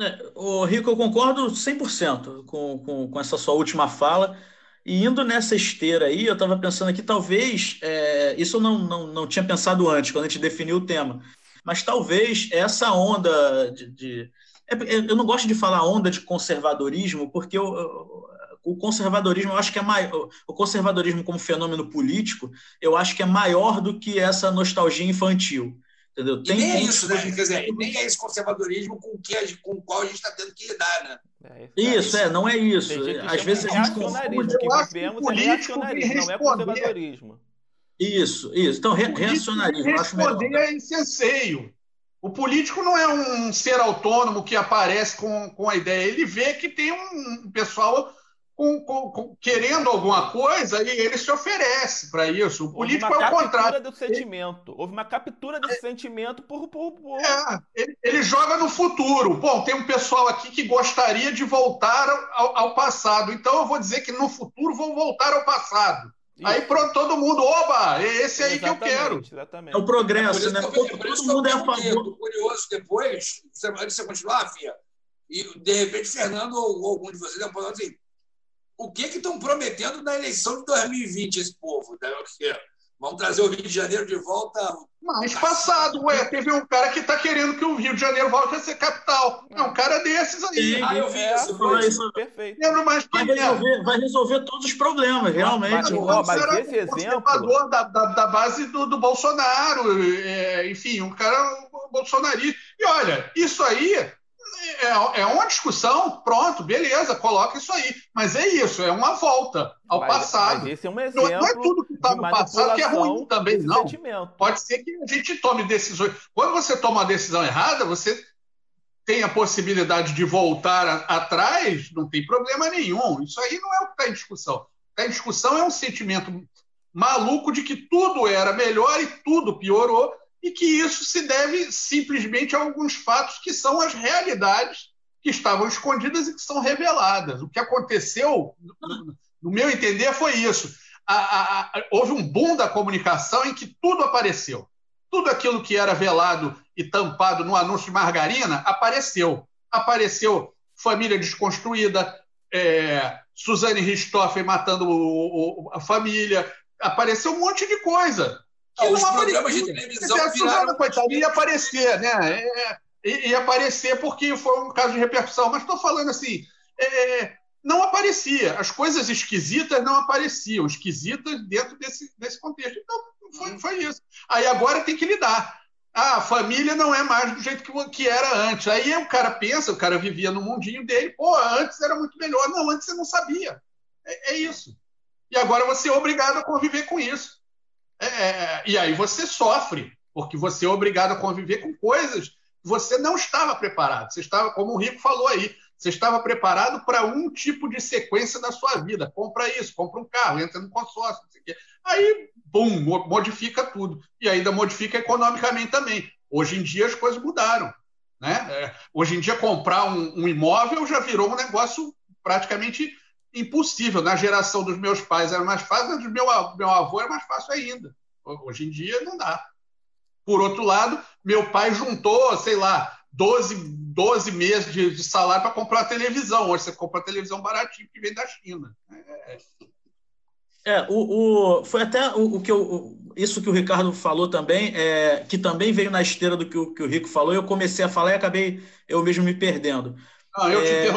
É, o Rico, eu concordo 100% com, com, com essa sua última fala. E indo nessa esteira aí, eu estava pensando que talvez, é, isso eu não, não, não tinha pensado antes, quando a gente definiu o tema, mas talvez essa onda de, de eu não gosto de falar onda de conservadorismo, porque eu, o conservadorismo, eu acho que é maior, o conservadorismo como fenômeno político, eu acho que é maior do que essa nostalgia infantil. Entendeu? Tem, nem é isso, né? Quer dizer, nem é esse conservadorismo com, que, com o qual a gente está tendo que lidar, né? É, isso, é, não é isso. Às vezes a gente confunde. O que vivemos é reacionarismo, não é conservadorismo. Isso, isso. Então, re reacionarismo. Responder é insenseio. O político não é um ser autônomo que aparece com, com a ideia. Ele vê que tem um pessoal com, com, com, querendo alguma coisa e ele se oferece para isso. O político é o contrário. do sentimento. Houve uma captura desse é, sentimento por. por, por... É, ele, ele, joga no futuro. Bom, tem um pessoal aqui que gostaria de voltar ao, ao passado. Então eu vou dizer que no futuro vão voltar ao passado. Aí pronto, todo mundo, oba, é esse aí exatamente, que eu quero. Exatamente. É o progresso, é né? todo, todo mundo é a favor. Curioso depois, antes de você continuar, Fia, e de repente Fernando ou, algum de vocês falando assim, o que que estão prometendo na eleição de 2020 esse povo? Né? Vamos trazer o Rio de Janeiro de volta. Mais passado, ué. Teve um cara que está querendo que o Rio de Janeiro volte a ser capital. É um cara desses aí. Sim, ah, eu vi é, isso. Foi isso. Perfeito. Lembro mais vai, resolver, vai resolver todos os problemas, realmente. Mas, mas, mas esse exemplo. Da, da, da base do, do Bolsonaro. É, enfim, um cara bolsonarista. E olha, isso aí é, é uma discussão, pronto, beleza, coloca isso aí. Mas é isso, é uma volta ao mas, passado. Mas esse é um exemplo. Não, não é tudo que está no passado que é ruim também, não. Sentimento. Pode ser que a gente tome decisões. Quando você toma uma decisão errada, você tem a possibilidade de voltar a, atrás, não tem problema nenhum. Isso aí não é o que está em discussão. O que está em discussão é um sentimento maluco de que tudo era melhor e tudo piorou e que isso se deve simplesmente a alguns fatos que são as realidades que estavam escondidas e que são reveladas. O que aconteceu, no meu entender, foi isso. A, a, a, houve um boom da comunicação em que tudo apareceu. Tudo aquilo que era velado e tampado no anúncio de margarina apareceu. Apareceu família desconstruída, é, Suzane Richthofen matando o, o, a família, apareceu um monte de coisa os programas de televisão viraram... Coitada, ia aparecer, né? É, ia aparecer porque foi um caso de repercussão. Mas estou falando assim, é, não aparecia. As coisas esquisitas não apareciam. Esquisitas dentro desse, desse contexto. Então, foi, foi isso. Aí agora tem que lidar. Ah, a família não é mais do jeito que, que era antes. Aí o cara pensa, o cara vivia no mundinho dele. Pô, antes era muito melhor. Não, antes você não sabia. É, é isso. E agora você é obrigado a conviver com isso. É, é, e aí você sofre, porque você é obrigado a conviver com coisas que você não estava preparado. Você estava, como o Rico falou aí, você estava preparado para um tipo de sequência da sua vida. Compra isso, compra um carro, entra no consórcio. Aí, bum, modifica tudo. E ainda modifica economicamente também. Hoje em dia as coisas mudaram. Né? É, hoje em dia, comprar um, um imóvel já virou um negócio praticamente impossível. Na geração dos meus pais era mais fácil, na do meu, meu avô era mais fácil ainda. Hoje em dia não dá. Por outro lado, meu pai juntou, sei lá, 12, 12 meses de, de salário para comprar televisão. Hoje você compra televisão baratinha que vem da China. É, é o, o, foi até o, o que eu, isso que o Ricardo falou também, é, que também veio na esteira do que o, que o Rico falou. Eu comecei a falar e acabei eu mesmo me perdendo. Ah, eu, é,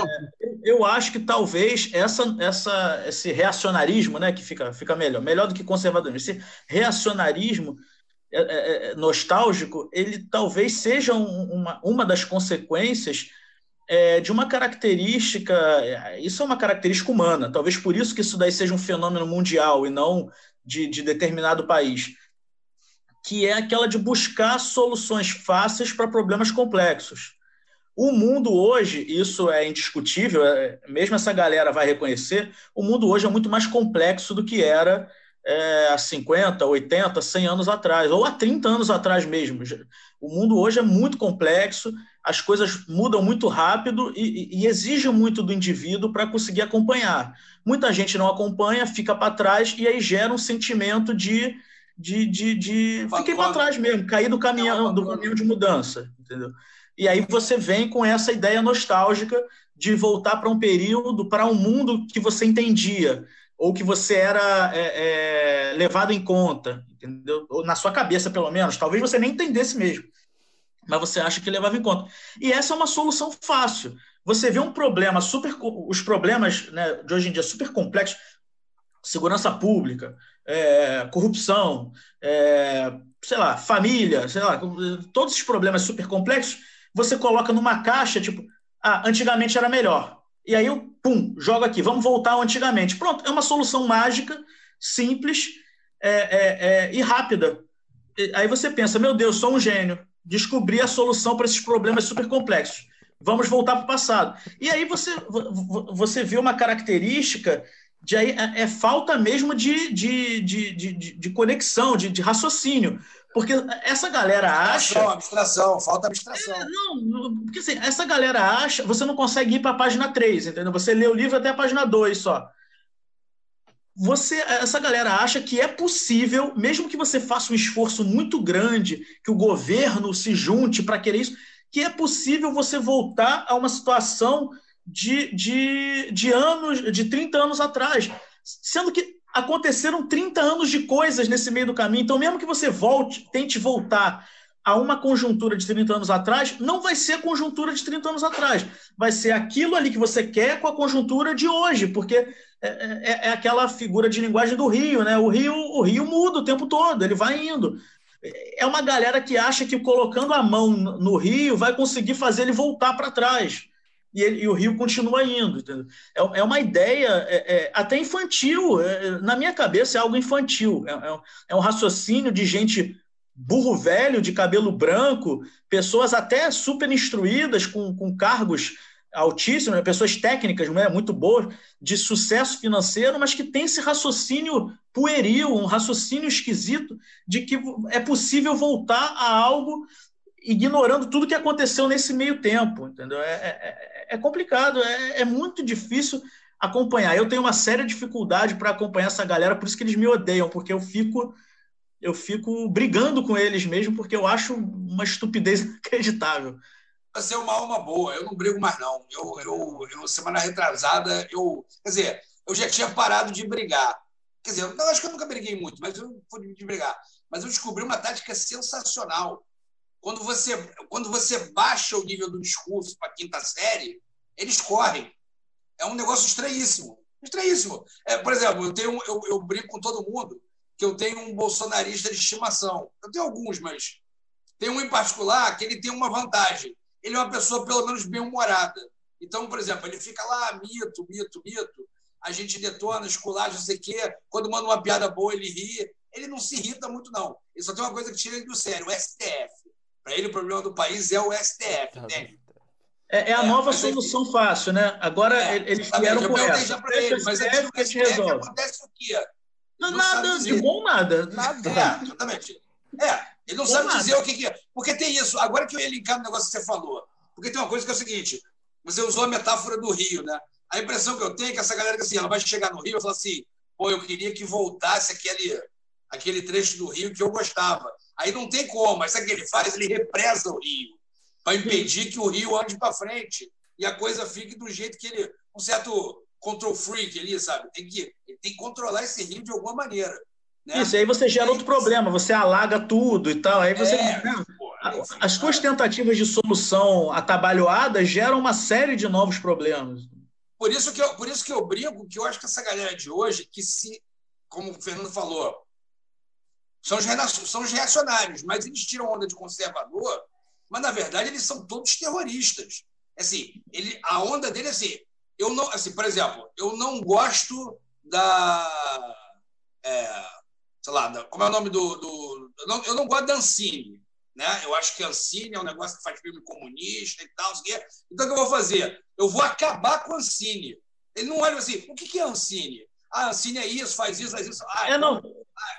eu acho que talvez essa, essa, esse reacionarismo, né, que fica, fica melhor, melhor do que conservadorismo, esse reacionarismo é, é, é nostálgico, ele talvez seja uma, uma das consequências é, de uma característica, isso é uma característica humana, talvez por isso que isso daí seja um fenômeno mundial e não de, de determinado país, que é aquela de buscar soluções fáceis para problemas complexos. O mundo hoje, isso é indiscutível, é, mesmo essa galera vai reconhecer, o mundo hoje é muito mais complexo do que era é, há 50, 80, 100 anos atrás, ou há 30 anos atrás mesmo. O mundo hoje é muito complexo, as coisas mudam muito rápido e, e exigem muito do indivíduo para conseguir acompanhar. Muita gente não acompanha, fica para trás e aí gera um sentimento de. de, de, de... Fiquei para trás mesmo, cair do caminhão, do caminhão de mudança, entendeu? E aí você vem com essa ideia nostálgica de voltar para um período, para um mundo que você entendia, ou que você era é, é, levado em conta, entendeu? Ou na sua cabeça, pelo menos. Talvez você nem entendesse mesmo, mas você acha que levava em conta. E essa é uma solução fácil. Você vê um problema super. Os problemas né, de hoje em dia super complexos segurança pública, é, corrupção, é, sei lá, família, sei lá, todos esses problemas super complexos você coloca numa caixa, tipo, ah, antigamente era melhor. E aí eu, pum, jogo aqui, vamos voltar ao antigamente. Pronto, é uma solução mágica, simples é, é, é, e rápida. E aí você pensa, meu Deus, sou um gênio, descobri a solução para esses problemas super complexos. Vamos voltar para o passado. E aí você, você vê uma característica de aí, é, é falta mesmo de, de, de, de, de conexão, de, de raciocínio. Porque essa galera acha. Abstração, abstração falta abstração. É, não, porque assim, essa galera acha. Você não consegue ir para a página 3, entendeu? Você lê o livro até a página 2 só. Você, essa galera acha que é possível, mesmo que você faça um esforço muito grande, que o governo se junte para querer isso, que é possível você voltar a uma situação de, de, de anos, de 30 anos atrás. Sendo que aconteceram 30 anos de coisas nesse meio do caminho. Então, mesmo que você volte, tente voltar a uma conjuntura de 30 anos atrás, não vai ser a conjuntura de 30 anos atrás. Vai ser aquilo ali que você quer com a conjuntura de hoje, porque é, é, é aquela figura de linguagem do Rio, né? O Rio, o Rio muda o tempo todo, ele vai indo. É uma galera que acha que colocando a mão no Rio vai conseguir fazer ele voltar para trás e, ele, e, o Rio continua indo. É, é, uma ideia é, é, até infantil. É, na minha cabeça é algo infantil. É, é, é, um raciocínio de gente burro velho, de cabelo branco, pessoas até super instruídas, com, com cargos altíssimos, né? pessoas técnicas né? muito boas, de sucesso financeiro, mas que tem esse raciocínio pueril, um raciocínio esquisito de que é possível voltar a algo ignorando tudo que aconteceu nesse meio tempo, entendeu? É, é, é complicado, é, é, muito difícil acompanhar. Eu tenho uma séria dificuldade para acompanhar essa galera, por isso que eles me odeiam, porque eu fico eu fico brigando com eles mesmo, porque eu acho uma estupidez inacreditável. Você é uma alma boa, eu não brigo mais não. Eu, eu, eu semana retrasada, eu, quer dizer, eu já tinha parado de brigar. Quer dizer, eu acho que eu nunca briguei muito, mas eu fui de brigar. Mas eu descobri uma tática sensacional quando você, quando você baixa o nível do discurso para a quinta série, eles correm. É um negócio estranhíssimo. Estranhíssimo. É, por exemplo, eu, tenho, eu, eu brinco com todo mundo que eu tenho um bolsonarista de estimação. Eu tenho alguns, mas tem um em particular que ele tem uma vantagem. Ele é uma pessoa, pelo menos, bem-humorada. Então, por exemplo, ele fica lá, mito, mito, mito. A gente detona, esculacha, não sei o quê. Quando manda uma piada boa, ele ri. Ele não se irrita muito, não. Ele só tem uma coisa que tira ele do sério, o STF. Para ele, o problema do país é o STF, entende? É, é a é, nova solução ele... fácil, né? Agora é, eles vieram com essa. Para ele, mas é que te resolve. acontece o quê? Não, nada, de bom nada. Nada. É, exatamente. É, ele não bom sabe nada. dizer o que, que, é. Porque tem isso. Agora que eu ia linkar no negócio que você falou. Porque tem uma coisa que é o seguinte: você usou a metáfora do Rio, né? A impressão que eu tenho é que essa galera que assim, ela vai chegar no Rio e falar assim: pô, eu queria que voltasse aquele, aquele trecho do Rio que eu gostava. Aí não tem como. Mas sabe o que ele faz? Ele represa o rio para impedir que o rio ande para frente e a coisa fique do jeito que ele. Um certo control freak ali, sabe? Tem que, ele tem que controlar esse rio de alguma maneira. Né? Isso, aí você gera outro problema, você alaga tudo e tal. Aí você. É, pô, As suas tentativas de solução atabalhoadas geram uma série de novos problemas. Por isso que eu, por isso que eu brigo que eu acho que essa galera de hoje, que se, como o Fernando falou, são os, são os reacionários, mas eles tiram onda de conservador, mas na verdade eles são todos terroristas. Assim, ele, a onda dele é assim, eu não, assim, por exemplo, eu não gosto da, é, sei lá, da, como é o nome do, do eu, não, eu não gosto da Ancine, né? Eu acho que Ancine é um negócio que faz filme comunista e tal, assim, então o que eu vou fazer? Eu vou acabar com Ancine. Ele não olha assim, o que é Ancine? Ah, Ancine é isso, faz isso, faz isso. Ah, é, não.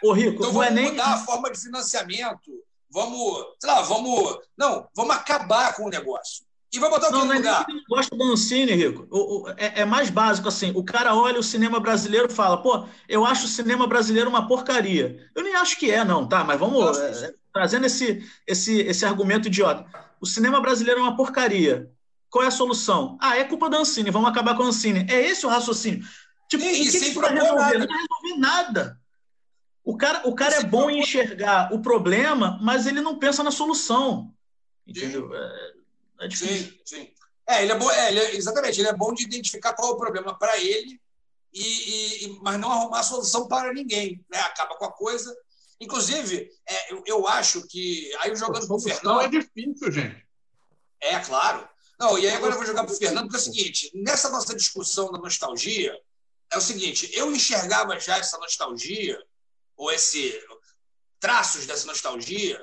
Ô, Rico, então vamos é nem... mudar a forma de financiamento. Vamos, sei lá, vamos. Não, vamos acabar com o negócio. E vai botar o não, que no lugar? É gosto do Ancine, Rico. O, o, é, é, mais básico assim. O cara olha o cinema brasileiro e fala, pô, eu acho o cinema brasileiro uma porcaria. Eu nem acho que é, não, tá? Mas vamos é, é, trazendo esse, esse, esse argumento idiota. O cinema brasileiro é uma porcaria. Qual é a solução? Ah, é culpa da Ancine, vamos acabar com a Ancine. É esse o raciocínio. Tipo, e, o que, que vai resolver? Nada. Não vai resolver nada. O cara, o cara é bom em enxergar o problema, mas ele não pensa na solução. Entendeu? É, é difícil. Sim, sim. É, ele é bom, é, ele é, exatamente, ele é bom de identificar qual é o problema para ele, e, e, mas não arrumar a solução para ninguém. Né? Acaba com a coisa. Inclusive, é, eu, eu, acho que. Aí jogando para o Fernando. é difícil, gente. É, claro. Não, e aí agora eu vou jogar para o Fernando, porque é o seguinte: nessa nossa discussão da nostalgia, é o seguinte, eu enxergava já essa nostalgia ou esse traços dessa nostalgia,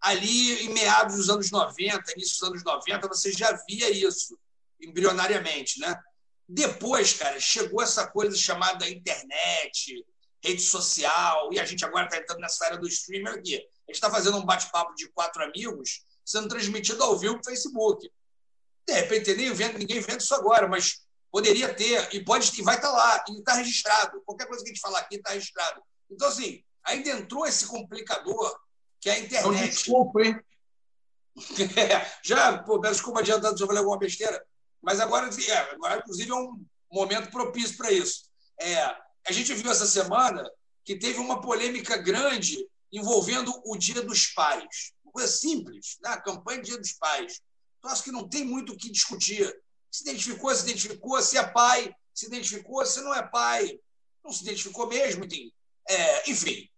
ali em meados dos anos 90, início dos anos 90, você já via isso embrionariamente, né? Depois, cara, chegou essa coisa chamada internet, rede social, e a gente agora está entrando nessa área do streamer aqui. A gente está fazendo um bate-papo de quatro amigos, sendo transmitido ao vivo no Facebook. De repente, nem vendo, ninguém vendo isso agora, mas poderia ter, e pode e vai estar tá lá, e está registrado. Qualquer coisa que a gente falar aqui está registrado. Então, assim, ainda entrou esse complicador que é a internet. desculpa, hein? já, pô, desculpa adiantando se eu falei alguma besteira, mas agora, é, agora, inclusive, é um momento propício para isso. É, A gente viu essa semana que teve uma polêmica grande envolvendo o Dia dos Pais. Uma coisa simples, né? a campanha Dia dos Pais. Então, acho que não tem muito o que discutir. Se identificou, se identificou, se é pai, se identificou, se não é pai, não se identificou mesmo, enfim. É, enfim.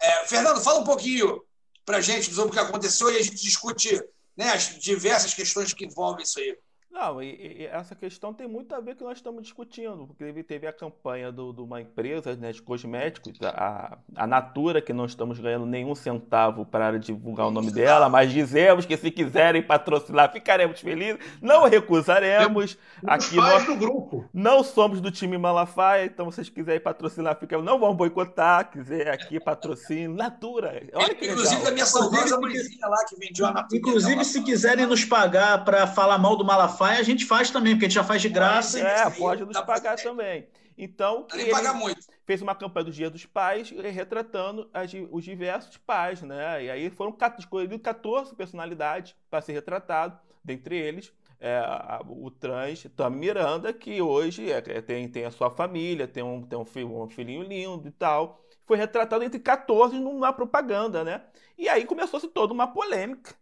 É, Fernando, fala um pouquinho para a gente sobre o que aconteceu e a gente discute né, as diversas questões que envolvem isso aí. Não, e, e, essa questão tem muito a ver com o que nós estamos discutindo, porque teve, teve a campanha de uma empresa né, de cosméticos, a, a Natura, que não estamos ganhando nenhum centavo para divulgar o nome dela, mas dizemos que se quiserem patrocinar, ficaremos felizes, não recusaremos. Aqui nós do grupo. não somos do time Malafaia, então se vocês quiserem patrocinar, ficamos, não vamos boicotar, quiser aqui patrocínio, Natura. Olha que Inclusive legal. a minha saudosa mãezinha lá que vendia a Natura. Inclusive, se quiserem nos pagar para falar mal do Malafaia, a gente faz também, porque a gente já faz de graça. É, pode nos pagar também. Então, muito. fez uma campanha do Dia dos Pais, retratando as, os diversos pais, né? E aí foram escolhidos 14 personalidades para ser retratado, dentre eles é, a, o trans Tami Miranda, que hoje é, tem, tem a sua família, tem um, tem um, filho, um filhinho lindo e tal. Foi retratado entre 14 numa propaganda, né? E aí começou-se toda uma polêmica,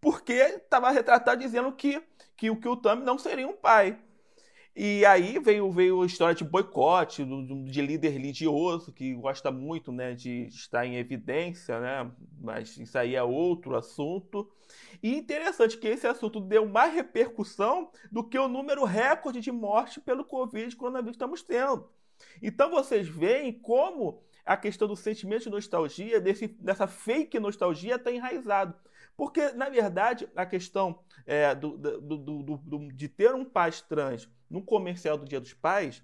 porque estava retratado dizendo que que, que o Tami não seria um pai. E aí veio, veio a história de boicote, do, de líder religioso, que gosta muito né, de estar em evidência, né? mas isso aí é outro assunto. E interessante que esse assunto deu mais repercussão do que o número recorde de morte pelo Covid que coronavírus estamos tendo. Então vocês veem como a questão do sentimento de nostalgia, desse, dessa fake nostalgia, está enraizado. Porque, na verdade, a questão é, do, do, do, de ter um pai trans no comercial do Dia dos Pais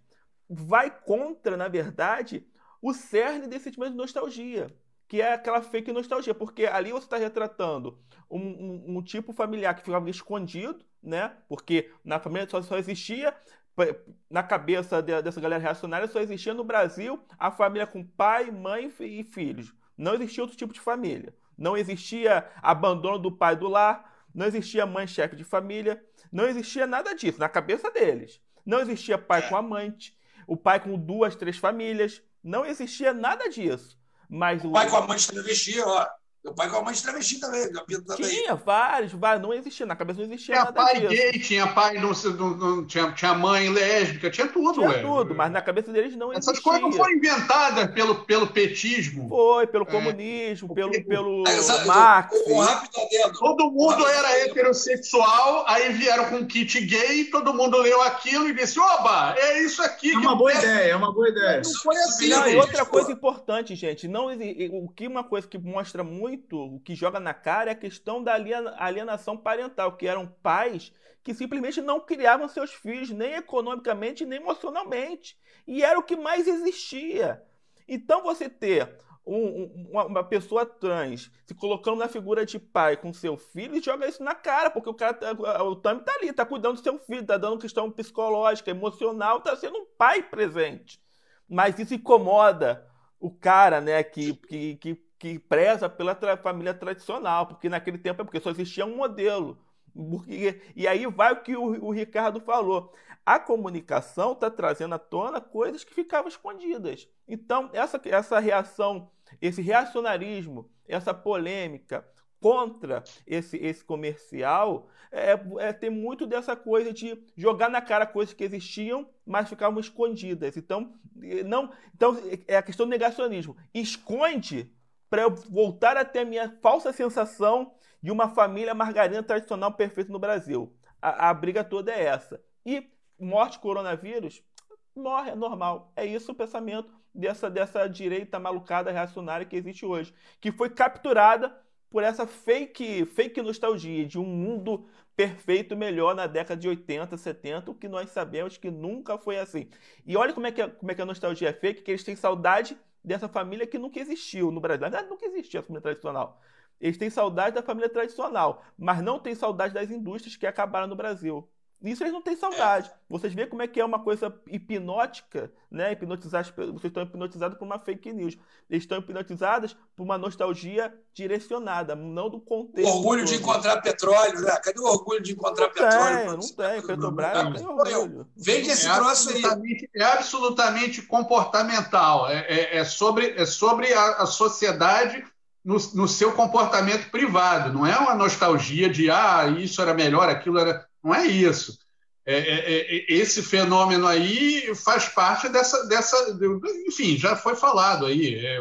vai contra, na verdade, o cerne desse sentimento de nostalgia, que é aquela fake nostalgia, porque ali você está retratando um, um, um, tipo familiar que ficava escondido, né? Porque na família só, só existia na cabeça dessa galera reacionária só existia no Brasil a família com pai, mãe e filhos. Não existia outro tipo de família. Não existia abandono do pai do lar, não existia mãe chefe de família, não existia nada disso na cabeça deles. Não existia pai com amante, o pai com duas, três famílias, não existia nada disso. Mas o, o pai com amante travesti, ó. Meu pai com a mãe de travesti também. também. Tinha vários, vários, não existia, na cabeça não existia tinha nada pai disso. gay, tinha pai, não, não, não, tinha, tinha mãe lésbica, tinha tudo, Tinha ué. tudo, mas na cabeça deles não Essas existia. coisas não foram inventadas pelo, pelo petismo. Foi, pelo É. comunismo, pelo, pelo sabe, Marx. Um rápido adendo. Todo mundo Rápido era adendo. heterossexual, aí vieram com um kit gay, todo mundo leu aquilo e disse: Oba, é isso aqui É uma eu boa quero." ideia, é uma boa ideia. Não foi assim. Não, e outra coisa importante, gente, não o que uma coisa que mostra muito, o que joga na cara é a questão da aliena- alienação parental, que eram pais que simplesmente não criavam seus filhos nem economicamente nem emocionalmente, e era o que mais existia. Então você ter um- uma, uma pessoa trans se colocando na figura de pai com seu filho joga isso na cara, porque o cara, tá- o Tami tá ali, tá cuidando do seu filho, tá dando questão psicológica, emocional, tá sendo um pai presente. Mas isso incomoda o cara, né, que, que, que, que preza pela tra- família tradicional, porque naquele tempo é porque só existia um modelo. Porque- e aí vai o que o, o Ricardo falou. A comunicação está trazendo à tona coisas que ficavam escondidas. Então, essa, essa reação, esse reacionarismo, essa polêmica contra esse, esse comercial é, é ter muito dessa coisa de jogar na cara coisas que existiam, mas ficavam escondidas. Então, não, então é a questão do negacionismo. Esconde para eu voltar a ter a minha falsa sensação de uma família margarina tradicional perfeita no Brasil. A, a briga toda é essa. E morte coronavírus, morre, é normal. É isso o pensamento dessa, dessa direita malucada reacionária que existe hoje, que foi capturada por essa fake, fake nostalgia de um mundo perfeito melhor na década de 80, 70, o que nós sabemos que nunca foi assim. E olha como é que, como é que a nostalgia é fake, que eles têm saudade dessa família que nunca existiu no Brasil. Na verdade, nunca existia a família tradicional. Eles têm saudade da família tradicional, mas não têm saudade das indústrias que acabaram no Brasil. Isso eles não têm saudade. É. Vocês veem como é que é uma coisa hipnótica, né? Hipnotizar, vocês estão hipnotizados por uma fake news. Eles estão hipnotizados por uma nostalgia direcionada, não do contexto. O orgulho de encontrar petróleo, né? Cadê o orgulho de encontrar não petróleo? Tem, não tem, Petrobras não tem orgulho. Vende esse é troço aí. É absolutamente comportamental. É, é, é sobre, é sobre a, a sociedade no, no, seu comportamento privado. Não é uma nostalgia de ah, isso era melhor, aquilo era. Não é isso. É, é, é, esse fenômeno aí faz parte dessa, dessa. Enfim, já foi falado aí. É,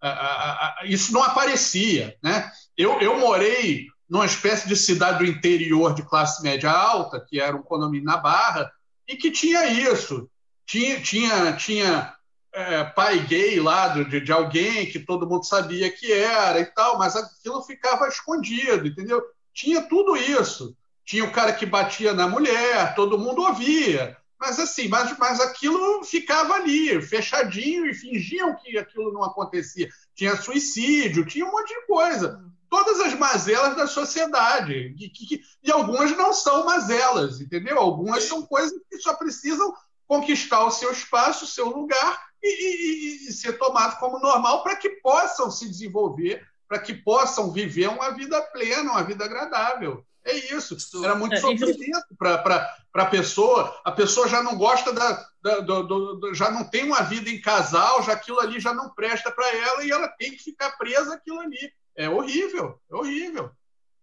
a, a, a, isso não aparecia. Né? Eu, eu morei numa espécie de cidade do interior de classe média alta, que era um condomínio na Barra, e que tinha isso. Tinha, tinha, tinha é, pai gay lá de, de alguém que todo mundo sabia que era e tal, mas aquilo ficava escondido, entendeu? Tinha tudo isso. Tinha o cara que batia na mulher, todo mundo ouvia. Mas assim, mas, mas aquilo ficava ali, fechadinho, e fingiam que aquilo não acontecia. Tinha suicídio, tinha um monte de coisa. Todas as mazelas da sociedade. E, que, e algumas não são mazelas, entendeu? Algumas são coisas que só precisam conquistar o seu espaço, o seu lugar e, e, e ser tomado como normal para que possam se desenvolver, para que possam viver uma vida plena, uma vida agradável. É isso. Era muito é, sofrimento para a pessoa. A pessoa já não gosta da. da do, do, já não tem uma vida em casal, já aquilo ali já não presta para ela e ela tem que ficar presa aquilo ali. É horrível, é horrível.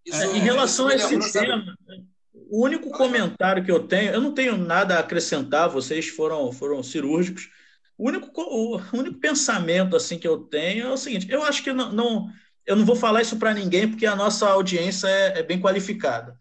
É, em relação a esse tema, o único comentário que eu tenho, eu não tenho nada a acrescentar, vocês foram, foram cirúrgicos. O único, o único pensamento assim que eu tenho é o seguinte: eu acho que não, não eu não vou falar isso para ninguém porque a nossa audiência é, é bem qualificada.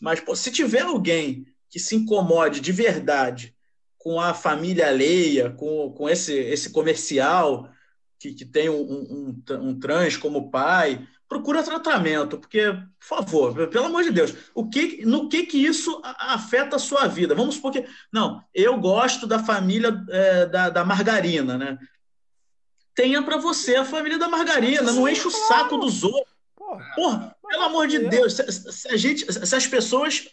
Mas pô, se tiver alguém que se incomode de verdade com a família alheia, com, com esse, esse comercial que, que tem um, um, um trans como pai, procura tratamento, porque, por favor, pelo amor de Deus, o que, no que que isso afeta a sua vida? Vamos supor que, não, eu gosto da família é, da, da margarina, né? Tenha para você a família da margarina, não enche o saco dos outros. Porra, pelo amor de Deus, se, se, a gente, se as pessoas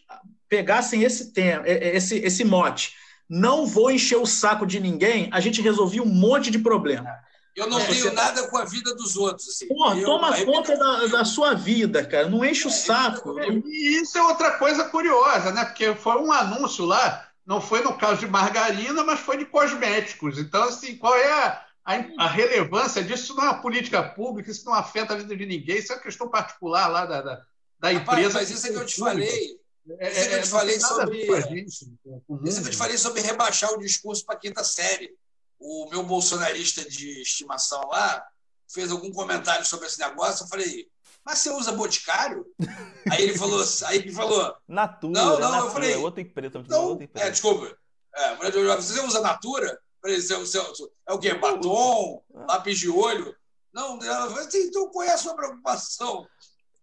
pegassem esse tema, esse, esse mote, não vou encher o saco de ninguém, a gente resolvia um monte de problema. Eu não é, tenho nada com a vida dos outros. Assim. Porra, eu, toma eu, conta eu... Da, da, sua vida, cara. Não enche o é, saco. E isso é outra coisa curiosa, né? Porque foi um anúncio lá, não foi no caso de margarina, mas foi de cosméticos. Então, assim, qual é a, a, a relevância disso? Isso não é uma política pública, isso não afeta a vida de ninguém, isso é uma questão particular lá da, da, da empresa. mas isso é que eu te falei. É, isso é que eu te falei sobre. Gente, isso é que eu te falei sobre rebaixar o discurso para quinta série o meu bolsonarista de estimação lá fez algum comentário sobre esse negócio. Eu falei, mas você usa Boticário? aí ele falou, aí ele falou, Natura. Não, não, Natura, eu falei, outra empresa, não, outra empresa. É, desculpa. É, você usa Natura? Você, é o quê? Batom? Lápis de olho? Não, assim, então qual é a sua preocupação?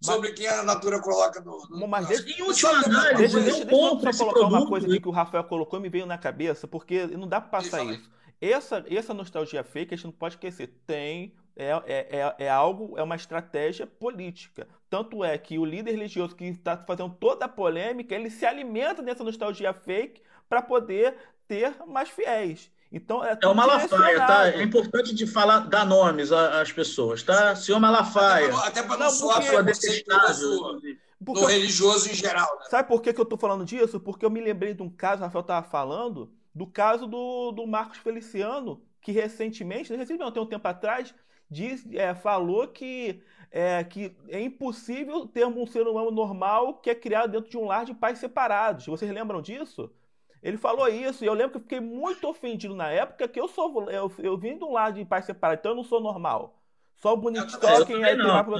sobre quem a Natura coloca no. no mas deixa, em última análise, deixa, deixa, deixa eu só colocar uma coisa aqui que o Rafael colocou e me veio na cabeça, porque não dá para passar isso. Essa, essa nostalgia fake a gente não pode esquecer. Tem, é, é, é, é algo, é uma estratégia política. Tanto é que o líder religioso que está fazendo toda a polêmica, ele se alimenta dessa nostalgia fake para poder ter mais fiéis. Então, é, é o Malafaia, tá? É importante de falar, dar nomes às pessoas, tá? Senhor Malafaia. Até para não, não soar sua detestável. Porque no religioso em geral. Né? Sabe por que, que eu estou falando disso? Porque eu me lembrei de um caso, o Rafael estava falando, do caso do, do Marcos Feliciano, que recentemente, recentemente não, tem um tempo atrás, diz, é, falou que é, que é impossível termos um ser humano normal que é criado dentro de um lar de pais separados. Vocês lembram disso? Ele falou isso e eu lembro que eu fiquei muito ofendido na época que eu sou eu, eu vim de um lar de pais separados, então eu não sou normal. Só o bonito quem é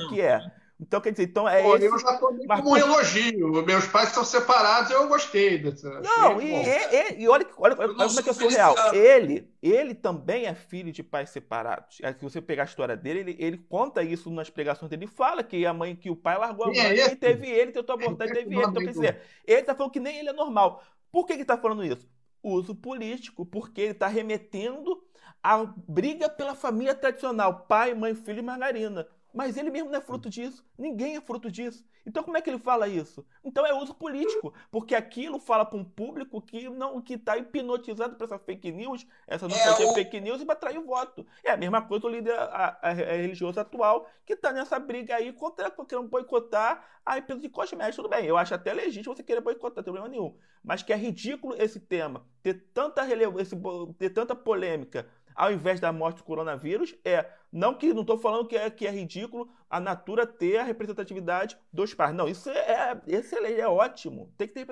que é. Então, quer dizer, então é Pô, esse... Eu já tomei Mas, como um elogio. Meus pais estão separados e eu gostei dessa. Não, e, e, e, olha, olha, olha como é que eu sou real. Ele, ele também é filho de pais separados. É, se você pegar a história dele, ele, ele conta isso nas pregações dele. Ele fala que a mãe, que o pai largou a mãe é e teve ele, tentou abortar e teve ele. Então, quer dizer, ele tá falando que nem ele é normal. Por que ele tá falando isso? Uso político, porque ele tá remetendo a briga pela família tradicional, pai, mãe, filho e margarina. Mas ele mesmo não é fruto disso. Ninguém é fruto disso. Então como é que ele fala isso? Então é uso político, porque aquilo fala para um público que não que está hipnotizado para essa fake news, essa não é, o... fake news e vai atrair o voto. É a mesma coisa o líder a, a, a religioso atual que está nessa briga aí contra querendo boicotar a empresa de cosméticos. Tudo bem, eu acho até legítimo você querer boicotar, não tem problema nenhum. Mas que é ridículo esse tema, ter tanta relevância, ter tanta polêmica ao invés da morte do coronavírus é não que não estou falando que é, que é ridículo a Natura ter a representatividade dos pais. Não, isso é, é excelente, é ótimo. Tem que ter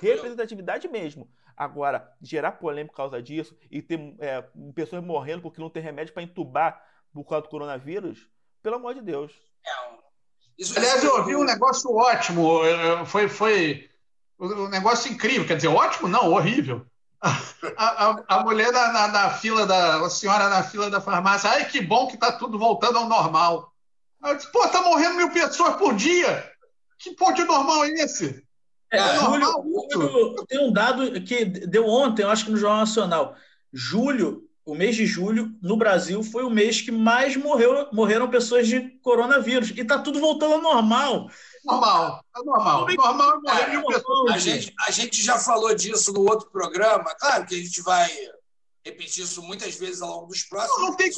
representatividade mesmo. Agora, gerar polêmica por causa disso e ter é, pessoas morrendo porque não tem remédio para entubar por causa do coronavírus, pelo amor de Deus. É, isso, Aliás, eu ouvi um negócio ótimo. Foi, foi um negócio incrível. Quer dizer, ótimo? Não, horrível a, a, a, mulher na, na, na, fila da. A senhora na fila da farmácia. Ai, que bom que tá tudo voltando ao normal. Eu disse, pô, tá morrendo mil pessoas por dia. Que ponto de normal é esse? É, é normal, julho, tem um dado que deu ontem, eu acho que no Jornal Nacional. Julho, o mês de julho, no Brasil, foi o mês que mais morreu, morreram pessoas de coronavírus. E tá tudo voltando ao normal. Normal, é normal. Normal é morrer mil pessoas. A gente, a gente já falou disso no outro programa. Claro que a gente vai repetir isso muitas vezes ao longo dos próximos. Não, não tem.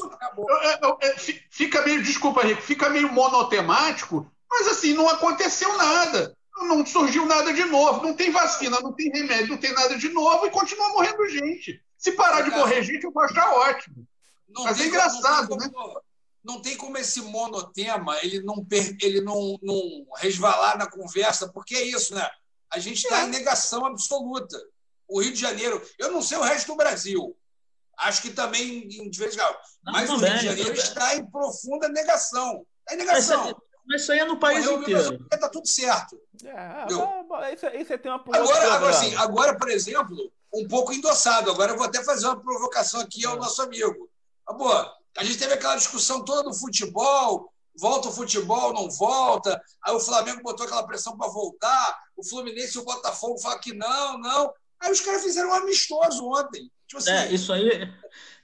Fica meio, desculpa, Rico, fica meio monotemático, mas assim, não aconteceu nada. Não surgiu nada de novo. Não tem vacina, não tem remédio, não tem nada de novo e continua morrendo gente. Se parar de morrer gente, eu vou achar ótimo. Não mas é engraçado, como, né? Não tem como esse monotema ele não, ele não, não resvalar na conversa, porque é isso, né? A gente está em negação absoluta. O Rio de Janeiro, eu não sei o resto do Brasil, acho que também em graus, mas o Rio de Janeiro está em profunda negação. Está em negação. Mas isso aí é no país Morreu, inteiro. Está tudo certo. É, isso, isso tem uma agora, agora, assim, agora, por exemplo, um pouco endossado. Agora eu vou até fazer uma provocação aqui ao nosso amigo. Ah, boa, a gente teve aquela discussão toda do futebol, volta o futebol, não volta. Aí o Flamengo botou aquela pressão para voltar, o Fluminense e o Botafogo falam que não, não. Aí os caras fizeram um amistoso ontem. Tipo assim, é, isso aí.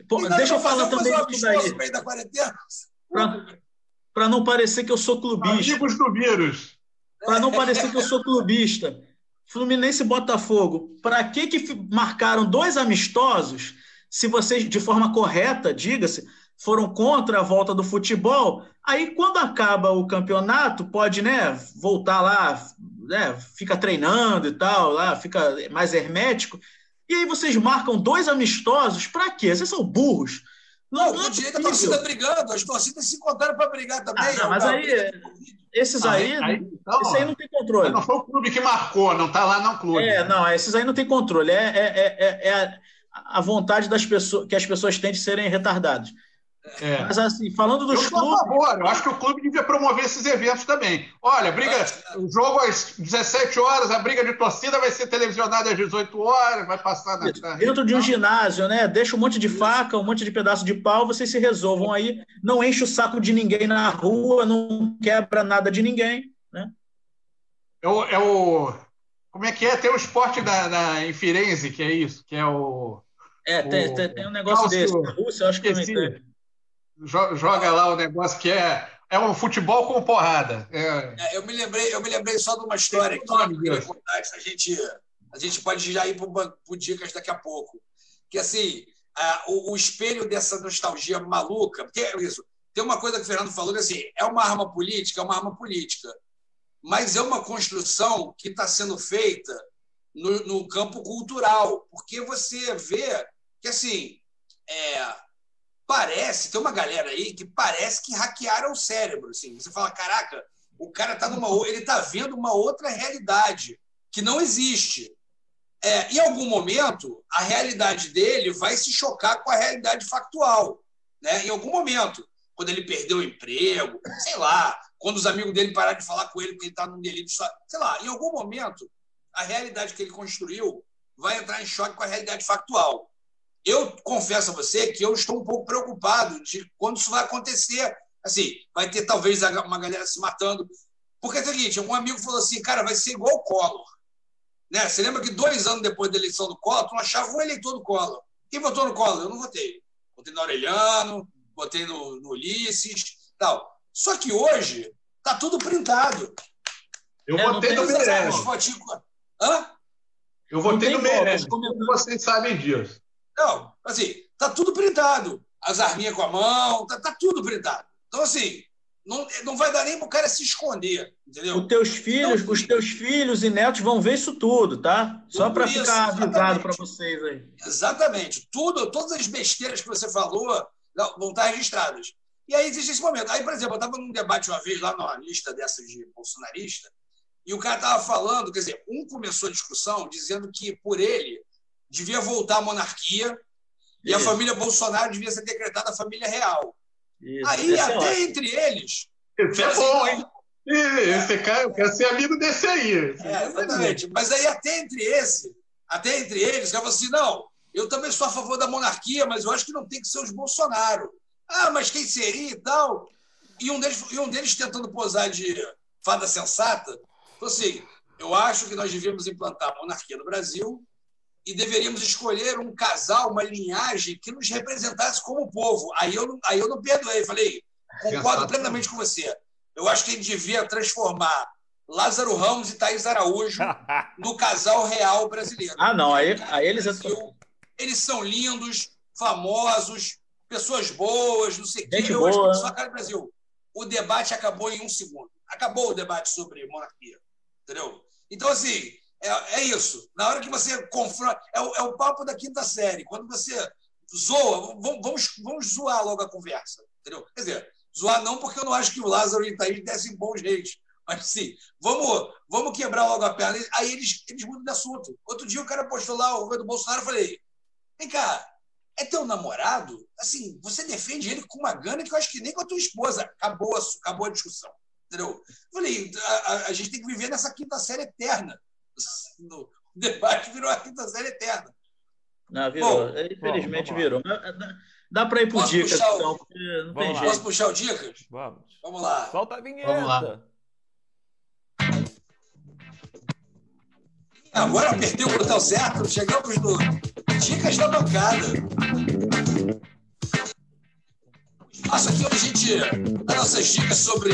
Pô, deixa eu falar também disso daí. Da quarentena. Para não parecer que eu sou clubista. Amigos do vírus. Para não parecer que eu sou clubista. Fluminense e Botafogo. Para que, que marcaram dois amistosos se vocês, de forma correta, diga-se, foram contra a volta do futebol, aí quando acaba o campeonato, pode né, voltar lá, né, fica treinando e tal, lá fica mais hermético. E aí vocês marcam dois amistosos, para quê? Vocês são burros. Não, não, direito a torcida brigando, as torcidas se encontraram para brigar também. Ah, não, mas aí, esses aí, aí, aí então, esse aí não tem controle. Não foi o clube que marcou, não está lá no clube. É, não, esses aí não tem controle. É, é, é, é a vontade das pessoas que as pessoas têm de serem retardadas. É. Mas assim, falando dos eu clubes. Favor, eu acho que o clube devia promover esses eventos também. Olha, briga, o jogo às 17 horas, a briga de torcida vai ser televisionada às 18 horas, vai passar na. Dentro de um ginásio, né? Deixa um monte de faca, um monte de pedaço de pau, vocês se resolvam aí. Não enche o saco de ninguém na rua, não quebra nada de ninguém. Né? É o, é o como é que é? Tem o esporte da, da, em Firenze, que é isso, que é o. É, tem, o, tem, tem um negócio desse. Na Rússia, eu acho que também joga lá o negócio que é é um futebol com porrada. É... É, eu me lembrei, eu me lembrei só de uma história que a gente a gente pode já ir para dicas daqui a pouco. Que assim, o, o, espelho dessa nostalgia maluca, porque é isso. Tem uma coisa que o Fernando falou que assim, é uma arma política, é uma arma política, mas é uma construção que está sendo feita no, no, campo cultural, porque você vê que assim é, parece, tem uma galera aí que parece que hackearam o cérebro. Assim. Você fala, caraca, o cara tá numa, ele está vendo uma outra realidade que não existe. É, em algum momento, a realidade dele vai se chocar com a realidade factual. Né? Em algum momento, quando ele perdeu o emprego, sei lá, quando os amigos dele pararam de falar com ele porque ele está num delírio, sei lá, em algum momento, a realidade que ele construiu vai entrar em choque com a realidade factual. Eu confesso a você que eu estou um pouco preocupado de quando isso vai acontecer. Assim, vai ter talvez uma galera se matando. Porque é o seguinte, um amigo falou assim, cara, vai ser igual o Collor. Né? Você lembra que dois anos depois da eleição do Collor, tu não achava um eleitor do Collor. Quem votou no Collor? Eu não votei. Votei no Aureliano, votei no, no Ulisses, tal. Só que hoje tá tudo printado. Eu É, votei no Meirelles. Hã? Eu votei no Meirelles. Como vocês sabem disso? Não, assim, tá tudo printado. As arminhas com a mão, tá, tá tudo printado. Então, assim, não, não vai dar nem pro cara se esconder, entendeu? Os teus filhos, Não, os teus filhos e netos vão ver isso tudo, tá? Só Tudo para isso, ficar avisado para vocês aí. Exatamente. Tudo, todas as besteiras que você falou vão estar registradas. E aí existe esse momento. Aí, por exemplo, eu estava num debate uma vez lá numa lista dessas de bolsonarista, e o cara estava falando, quer dizer, um começou a discussão dizendo que, por ele, devia voltar a monarquia e a Isso. família Bolsonaro devia ser decretada a família real. Isso. Aí, Esse é até ótimo. entre eles. Esse é bom, não, hein? Esse cara, eu quero ser amigo desse aí. É, exatamente. Mas aí, até entre esse, até entre eles, ela falou assim: não, eu também sou a favor da monarquia, mas eu acho que não tem que ser os Bolsonaro. Ah, mas quem seria e tal? E um deles, e um deles tentando posar de fada sensata, falou assim: eu acho que nós devíamos implantar a monarquia no Brasil e deveríamos escolher um casal, uma linhagem que nos representasse como povo. Aí eu, não- aí eu não perdoei, falei: concordo plenamente com você. Eu acho que ele devia transformar Lázaro Ramos e Thaís Araújo no casal real brasileiro. Ah, não, aí, aí eles. Eles são lindos, famosos, pessoas boas, não sei o quê. Eu acho que são a cara do Brasil. O debate acabou em um segundo. Acabou o debate sobre monarquia. Entendeu? Então, assim, é, é isso. Na hora que você confronta. É o, é o papo da quinta série. Quando você zoa, vamos, vamos, zoar logo a conversa. Entendeu? Quer dizer, zoar não porque eu não acho que o Lázaro e o Thaís dessem bons reis. Mas sim, vamos, vamos quebrar logo a perna. Aí eles, eles mudam de assunto. Outro dia o cara postou lá o governo do Bolsonaro, eu falei, vem cá, é teu namorado? Assim, você defende ele com uma gana que eu acho que nem com a tua esposa. Acabou a, acabou a discussão. Entendeu? Eu falei, a, a, a gente tem que viver nessa quinta série eterna. No, o debate virou a quinta série eterna. Não, virou. Bom, Infelizmente bom, virou. Dá, para ir por Posso dicas, puxar o- então, porque não tem Vamos lá. jeito. Posso puxar o dicas? Vamos. Vamos lá. Solta a vinheta. Vamos lá. Agora apertei o botão certo, chegamos no Dicas da Bancada. Espaço aqui onde a gente dá nossas dicas sobre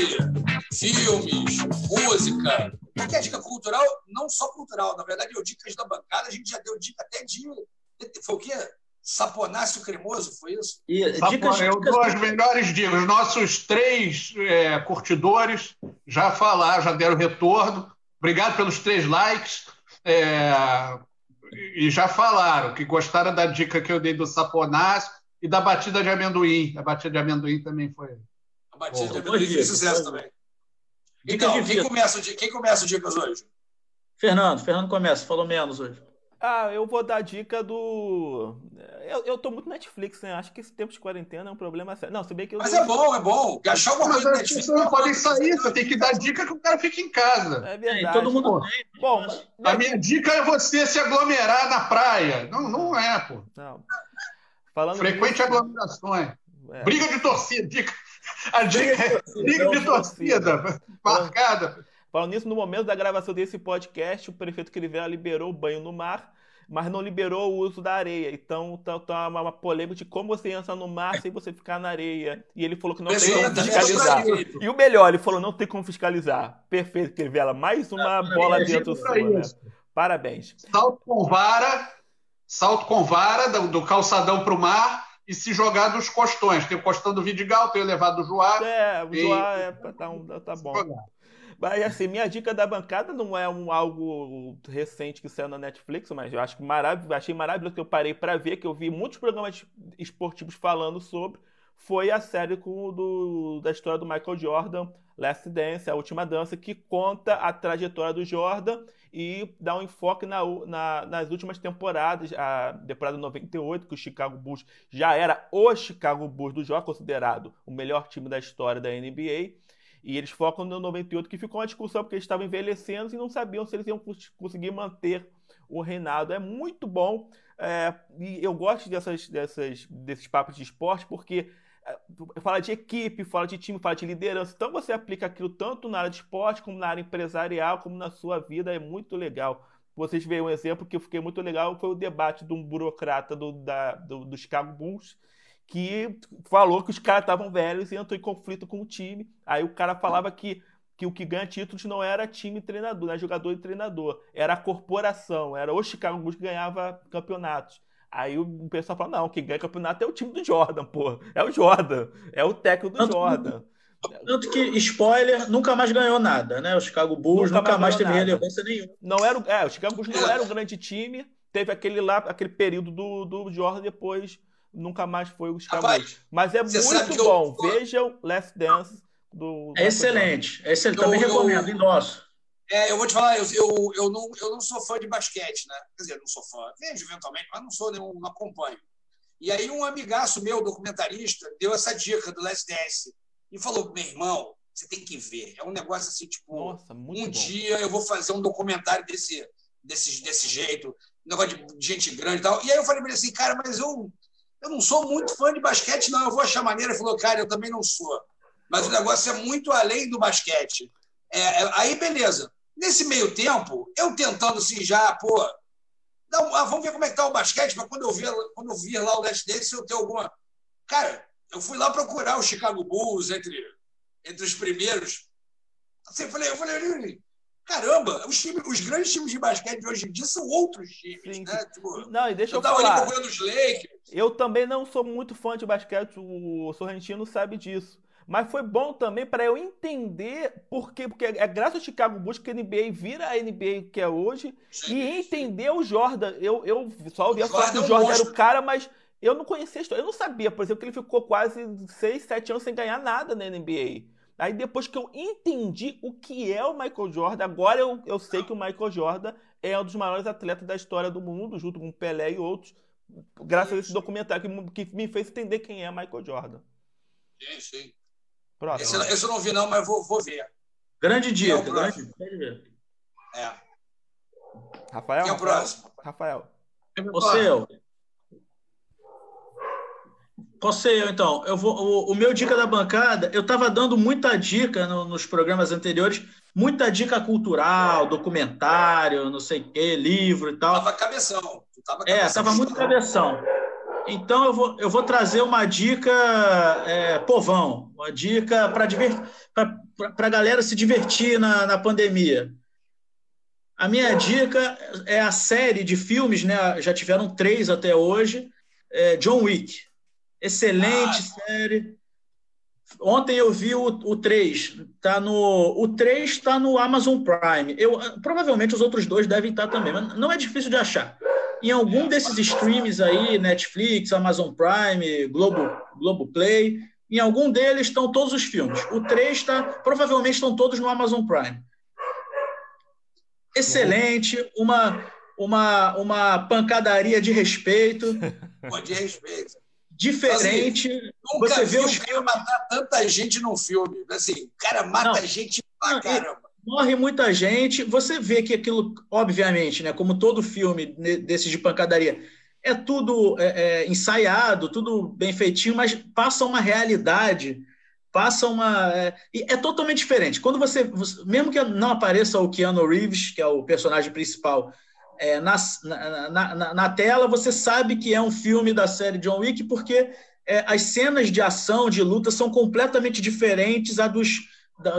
filmes, música, qualquer dica cultural, não só cultural, na verdade, eu Dicas da Bancada, a gente já deu dica até de. Foi o quê? Saponáceo cremoso, foi isso? E, Tá dicas, eu dicas- dou as melhores dicas. Os nossos três é, curtidores já falaram, já deram retorno. Obrigado pelos três likes. É, e já falaram que gostaram da dica que eu dei do saponácio e da batida de amendoim. A batida de amendoim também foi. A batida Bom, de amendoim fez sucesso também. Dicas Então, de quem começa, quem começa o Dicas hoje? Fernando, Fernando começa, falou menos hoje. Ah, eu vou dar a dica do. Eu, eu tô muito Netflix, né? Acho que esse tempo de quarentena é um problema sério. Não, se bem que eu. Mas é bom, é bom. Achar alguma coisa as Netflix. pessoas não podem sair, você tem que dar dica que o cara fica em casa. É É, verdade. e todo mundo pô. tem. Bom, mas- A minha dica é você se aglomerar na praia. Não, não é, pô. Não. Falando Frequente nisso- aglomerações. é. Briga de torcida. Dica. A dica é briga de torcida. torcida. Marcada. Falando nisso, no momento da gravação desse podcast, o prefeito Crivella liberou o banho no mar, mas não liberou o uso da areia. Então tá, tá uma, uma polêmica de como você entra no mar sem você ficar na areia. E ele falou que não tem como Perfeito, fiscalizar. E o melhor, ele falou não tem como fiscalizar. Perfeito, Crivella. Mais uma bola É dentro sua, pra né? Parabéns. Salto com vara, salto com vara do, do calçadão para o mar e se jogar dos costões. Tem o costão do Vidigal, tem o elevado do Joá. É, o E- Joá é, tá, um- tá bom. Mas assim, minha dica da bancada não é um algo recente que saiu na Netflix, mas eu acho que marav achei maravilhoso que eu parei para ver, que eu vi muitos programas esportivos falando sobre, foi a série com do, da história do Michael Jordan, Last Dance, a última dança, que conta a trajetória do Jordan e dá um enfoque na, na- nas últimas temporadas, a temporada 98, que o Chicago Bulls já era o Chicago Bulls do Jordan, considerado o melhor time da história da NBA. E eles focam no 98, que ficou uma discussão porque eles estavam envelhecendo e não sabiam se eles iam cons- conseguir manter o reinado. É muito bom. é, e eu gosto dessas, dessas, desses papos de esporte porque fala de equipe, fala de time, fala de liderança. Então você aplica aquilo tanto na área de esporte, como na área empresarial, como na sua vida. É muito legal. Vocês veem um exemplo que eu fiquei muito legal, foi o debate de um burocrata do, da, do, do Chicago Bulls, que falou que os caras estavam velhos e entrou em conflito com o time. Aí o cara falava que, que o que ganha títulos não era time e treinador, não é jogador e treinador, era a corporação, era o Chicago Bulls que ganhava campeonatos. Aí o pessoal fala, não, quem ganha campeonato é o time do Jordan, pô. É o Jordan, é o técnico do Jordan. Tanto que, spoiler, nunca mais ganhou nada, né? O Chicago Bulls nunca, nunca mais, teve nada. relevância nenhuma. Não era, é, o Chicago Bulls não era um grande time. Teve aquele lá, aquele período do, do Jordan, depois nunca mais foi o Chicago Rapaz, Bulls. Mas é muito bom. Eu... Vejam Last Dance do. É excelente. É excelente. Também eu, recomendo, eu, nosso. É, eu vou te falar, eu, eu, eu, não, eu não sou fã de basquete, né? Quer dizer, não sou fã. Vejo eventualmente, mas não sou nenhum, não acompanho. E aí um amigaço meu, documentarista, deu essa dica do Last Dance e falou: meu irmão, você tem que ver. É um negócio assim, tipo, Nossa, um bom. dia eu vou fazer um documentário desse, desse, desse jeito, um negócio de gente grande e tal. E aí eu falei para ele assim, cara, mas eu, eu não sou muito fã de basquete, não. Eu vou achar maneira. Ele falou, cara, eu também não sou. Mas o negócio é muito além do basquete. É, é, aí, beleza. Nesse meio tempo, eu tentando assim já, pô, não, ah, vamos ver como é que tá o basquete, para quando eu vir, quando eu vir lá o Leste dele, se eu tenho alguma. Cara, eu fui lá procurar o Chicago Bulls entre, entre os primeiros. Assim, eu falei, eu falei, caramba, os, times, os grandes times de basquete de hoje em dia são outros times, Sim. né? Tipo, não, e deixa eu, eu tava falar. ali procurando os Lakers. Eu também não sou muito fã de basquete, o Sorrentino sabe disso. Mas foi bom também para eu entender por quê. Porque é graças ao Chicago Bulls que a NBA vira a NBA que é hoje. Sim, e entender sim. o Jordan. Eu, eu só ouvia falar que o Jordan era o cara, mas eu não conhecia a história. Eu não sabia, por exemplo, que ele ficou quase 6, 7 anos sem ganhar nada na NBA. Aí depois que eu entendi o que é o Michael Jordan, agora eu, eu sei que o Michael Jordan é um dos maiores atletas da história do mundo, junto com o Pelé e outros, graças a esse documentário que, que me fez entender quem é Michael Jordan. Sim, sim. Próximo. Esse, esse eu não vi, não, mas vou, vou ver. Grande dia. Grande. É. Rafael? Quem é o próximo? Rafael. Você, eu. Posso ser eu, então. Eu vou, o, o, meu dica da bancada, eu estava dando muita dica no, nos programas anteriores, muita dica cultural, documentário, não sei o quê, livro e tal. Tava cabeção. Tava é, cabeção. É, tava muito cabeção. Então eu vou, eu vou trazer uma dica é, povão, uma dica para a galera se divertir na, na pandemia. A minha dica é a série de filmes, né? Já tiveram três até hoje. É John Wick. Excelente ah. série. Ontem eu vi o, o 3. Tá no, o 3 está no Amazon Prime. Eu, provavelmente os outros dois devem estar também, mas não é difícil de achar. Em algum desses streams aí, Netflix, Amazon Prime, Globo, Globo Play, em algum deles estão todos os filmes. O 3 está, provavelmente estão todos no Amazon Prime. Excelente, uma, uma, uma pancadaria de respeito. de respeito diferente. Assim, nunca você vê os cara matar tanta gente num filme. Assim, o cara mata não, gente pra caramba. Morre muita gente. Você vê que aquilo, obviamente, né, como todo filme desses de pancadaria, é tudo é, é, ensaiado, tudo bem feitinho, mas passa uma realidade, passa uma. É, é totalmente diferente. Quando você. Mesmo que não apareça o Keanu Reeves, que é o personagem principal, é, na, na, na, na, tela, você sabe que é um filme da série John Wick, porque é, as cenas de ação, de luta, são completamente diferentes a dos,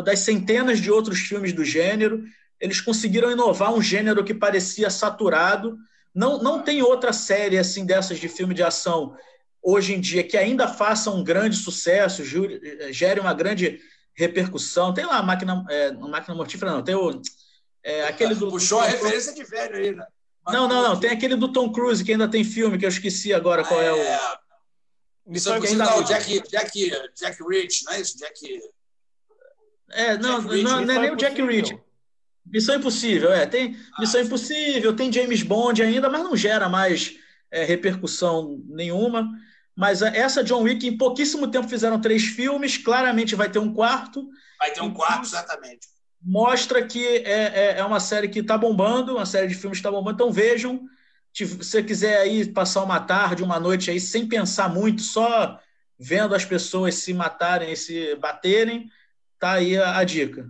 das centenas de outros filmes do gênero. Eles conseguiram inovar um gênero que parecia saturado. Não, não tem outra série assim dessas de filme de ação hoje em dia que ainda faça um grande sucesso, gere uma grande repercussão. Tem lá a máquina, é, máquina mortífera, não, tem o é, aquele do, Puxou a referência de velho aí, né? não, não, não. Tem aquele do Tom Cruise, que ainda tem filme, que eu esqueci agora qual é, é o. Missão Impossível, não, Jack, Jack, Jack Rich, não é isso? Jack. É, não, Jack não, não, é nem o Jack Rich. Missão Impossível, é. Tem ah, Missão sim. Impossível, tem James Bond ainda, mas não gera mais é, repercussão nenhuma. Mas essa John Wick, em pouquíssimo tempo, fizeram três filmes. Claramente vai ter um quarto. Vai ter um quarto, exatamente mostra que é, é, é uma série que está bombando, uma série de filmes que está bombando. Então vejam, se você quiser aí passar uma tarde, uma noite aí sem pensar muito, só vendo as pessoas se matarem, se baterem, tá aí a, a dica.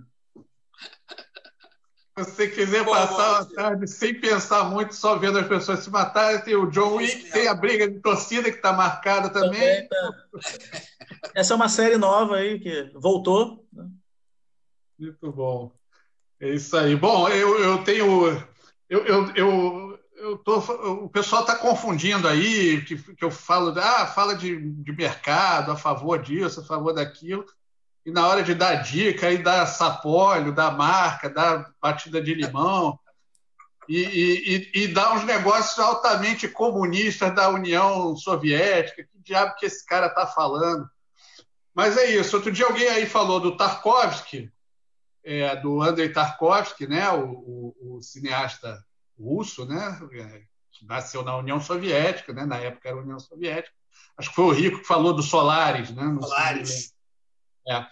você quiser passar a tarde sem pensar muito, só vendo as pessoas se matarem, tem o John Wick, tem a briga de torcida que está marcada também. também tá. Essa é uma série nova aí que voltou. Né? Muito bom. É isso aí. Bom, eu, eu tenho. Eu, eu, eu, eu tô, o pessoal está confundindo aí, que, que eu falo, ah, fala de, de mercado, a favor disso, a favor daquilo e na hora de dar dica, aí dá sapólio, dá marca, dá batida de limão, e, e, e dá uns negócios altamente comunistas da União Soviética. Que diabo que esse cara está falando? Mas é isso. Outro dia alguém aí falou do Tarkovsky, é, do Andrei Tarkovsky, né? O, o, o, cineasta russo, né? Que nasceu na União Soviética, né? Na época era a União Soviética. Acho que foi o Rico que falou do Solares, né? Solares. É.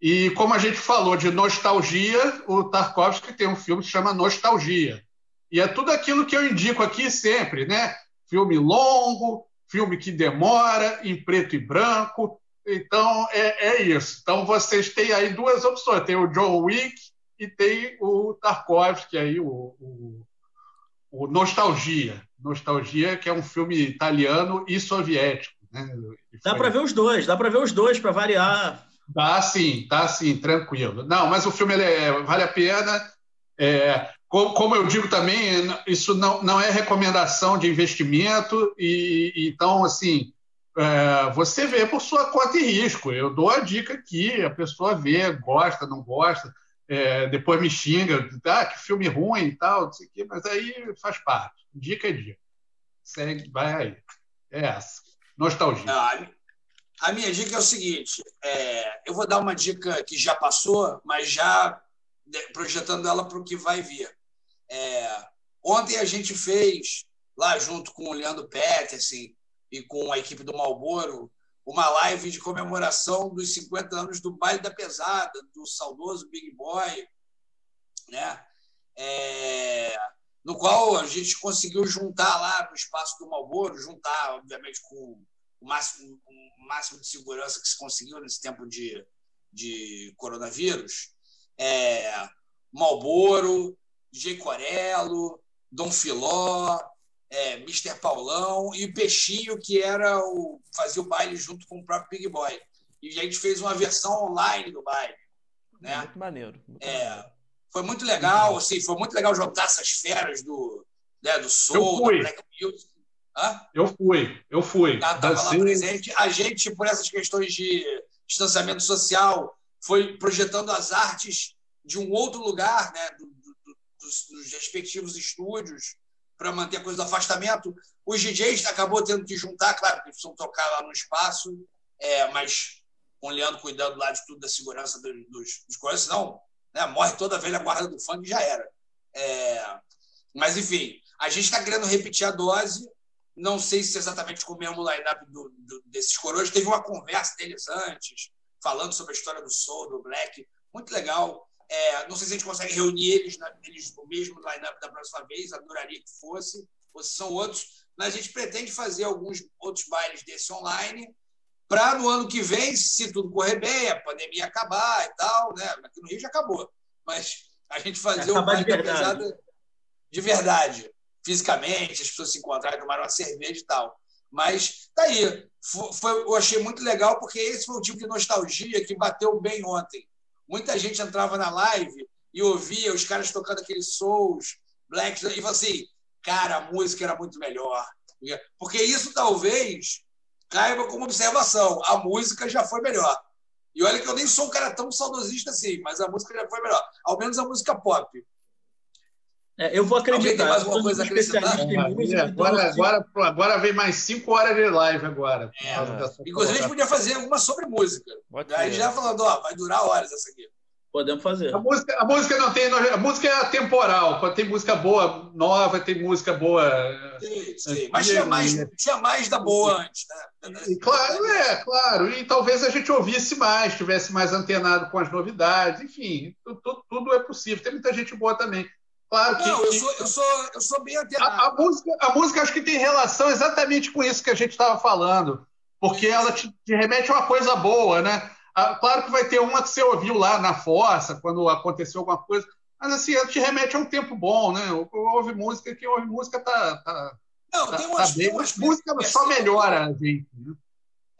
E como a gente falou de nostalgia, o Tarkovsky tem um filme que chama Nostalgia. E é tudo aquilo que eu indico aqui sempre, né? Filme longo, filme que demora, em preto e branco. Então, é, é isso. Então, vocês têm aí duas opções. Tem o John Wick e tem o Tarkovsky aí, o, o, o Nostalgia. Nostalgia, que é um filme italiano e soviético. Né? Dá para ver os dois, dá para ver os dois para variar. Dá sim, dá sim, tranquilo. Não, mas o filme é, vale a pena. É, como, como, eu digo também, isso não, não é recomendação de investimento, e então, assim, é, você vê por sua conta e risco. Eu dou a dica aqui, a pessoa vê, gosta, não gosta, é, depois me xinga, ah, que filme ruim e tal, não sei o quê, mas aí faz parte. Dica é dica. Segue, vai aí. É essa. Nostalgia. Não, a minha dica é o seguinte: é, eu vou dar uma dica que já passou, mas já projetando ela para o que vai vir. É, ontem a gente fez, lá junto com o Leandro Peterson e com a equipe do Malboro, uma live de comemoração dos 50 anos do Baile da Pesada, do saudoso Big Boy, né? É, no qual a gente conseguiu juntar lá no espaço do Malboro, juntar, obviamente, com o máximo, o máximo de segurança que se conseguiu nesse tempo de, de coronavírus. É, Malboro, DJ Corello, Dom Filó, é, Mr. Paulão e o Peixinho, que era o, fazia o baile junto com o próprio Big Boy. E a gente fez uma versão online do baile. Né? Muito maneiro. Muito é, maneiro. Foi muito legal, assim, foi muito legal juntar essas feras do, né, do Soul, do Black Music. Hã? Eu fui, eu fui. Estava lá presente. A gente, por essas questões de distanciamento social, foi projetando as artes de um outro lugar, né, do, do, dos, dos, respectivos estúdios, para manter a coisa do afastamento. Os DJs acabou tendo que juntar, claro, que precisam tocar lá no espaço, é, mas com o Leandro cuidando lá de tudo da segurança dos, dos, dos coisas, senão né, morre toda a velha guarda do funk já era. É, mas, enfim, a gente está querendo repetir a dose não sei se exatamente com o mesmo line-up do, do, desses coroas. Teve uma conversa deles antes, falando sobre a história do Soul, do Black. Muito legal. É, não sei se a gente consegue reunir eles, eles no mesmo line-up da próxima vez. Adoraria que fosse. Ou se são outros. Mas a gente pretende fazer alguns outros bailes desse online para no ano que vem, se tudo correr bem, a pandemia acabar e tal, né? Aqui no Rio já acabou. Mas a gente fazer o baile da pesada de verdade fisicamente, as pessoas se encontraram, tomaram uma cerveja e tal. Mas tá aí. Foi, foi, eu achei muito legal, porque esse foi o tipo de nostalgia que bateu bem ontem. Muita gente entrava na live e ouvia os caras tocando aqueles souls, blacks, e falava assim: cara, a música era muito melhor. Porque isso talvez caiba como observação. A música já foi melhor. E olha que eu nem sou um cara tão saudosista assim, mas a música já foi melhor. Ao menos a música pop. É, eu vou acreditar. mais alguma coisa especialista em música, agora, então, agora, agora vem mais cinco horas de live agora. É. Inclusive, a gente podia fazer alguma sobre música. Aí já falando, ó, vai durar horas essa aqui. Podemos fazer. A música, a música não tem. A música é temporal. Tem música boa nova, tem música boa. Sim, sim. Mas tinha mais, tinha mais da boa antes, né? E, claro, é, claro. E talvez a gente ouvisse mais, tivesse mais antenado com as novidades. Enfim, tudo, tudo é possível. Tem muita gente boa também. Claro que. Não, eu sou, eu sou, eu sou bem antenado. A, a, música, a música acho que tem relação exatamente com isso que a gente estava falando. Porque ela te, te, remete a uma coisa boa, né? Claro que vai ter uma que você ouviu lá na força, quando aconteceu alguma coisa, Mas assim, ela te remete a um tempo bom, né? Ouve música, quem ouve música tá. tá não, tá, tem, umas, tá bem, um música só melhora a gente. Né?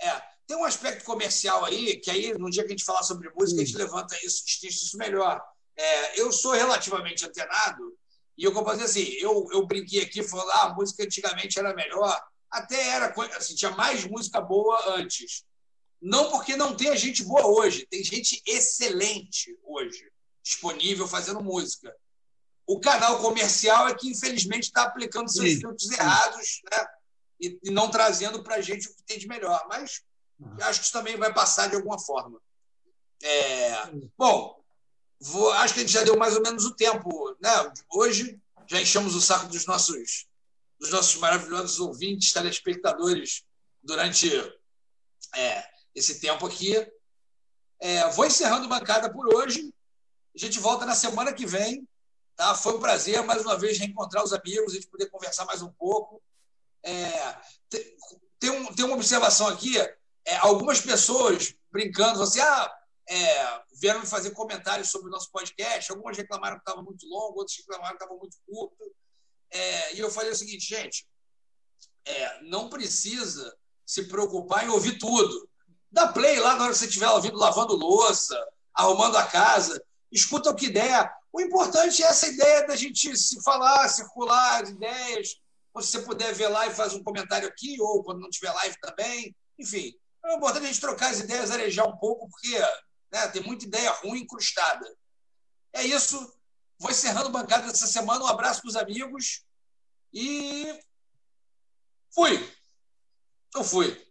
É, tem um aspecto comercial aí, que aí, no dia que a gente falar sobre música, a gente levanta isso, distingue isso melhor. É, eu sou relativamente antenado, e eu posso dizer assim, eu, eu brinquei aqui falando, ah, a música antigamente era melhor, até era, assim, tinha mais música boa antes. Não porque não tenha gente boa hoje, tem gente excelente hoje disponível fazendo música. O canal comercial é que, infelizmente, está aplicando seus Sim. filtros errados né? e, e não trazendo para a gente o que tem de melhor. Mas acho que isso também vai passar de alguma forma. É... Bom, vou... acho que a gente já deu mais ou menos o tempo. Né? Hoje já enchemos o saco dos nossos, dos nossos maravilhosos ouvintes, telespectadores, durante é, esse tempo aqui. É, vou encerrando bancada por hoje. A gente volta na semana que vem. Tá? Foi um prazer, mais uma vez, reencontrar os amigos, a gente poder conversar mais um pouco. É, tem, um, tem uma observação aqui. É, algumas pessoas brincando, assim, ah, é, vieram fazer comentários sobre o nosso podcast. Algumas reclamaram que estava muito longo, outras reclamaram que estava muito curto. É, e eu falei o seguinte, gente, é, não precisa se preocupar em ouvir tudo. Dá play lá na hora que você estiver ouvindo lavando louça, arrumando a casa, escuta o que der. O importante é essa ideia da gente se falar, circular as ideias. Quando você puder ver lá e faz um comentário aqui, ou quando não tiver live também. Enfim, é importante a gente trocar as ideias, arejar um pouco, porque né, tem muita ideia ruim incrustada. É isso. Vou encerrando bancada dessa semana. Um abraço para os amigos. E fui. Eu fui.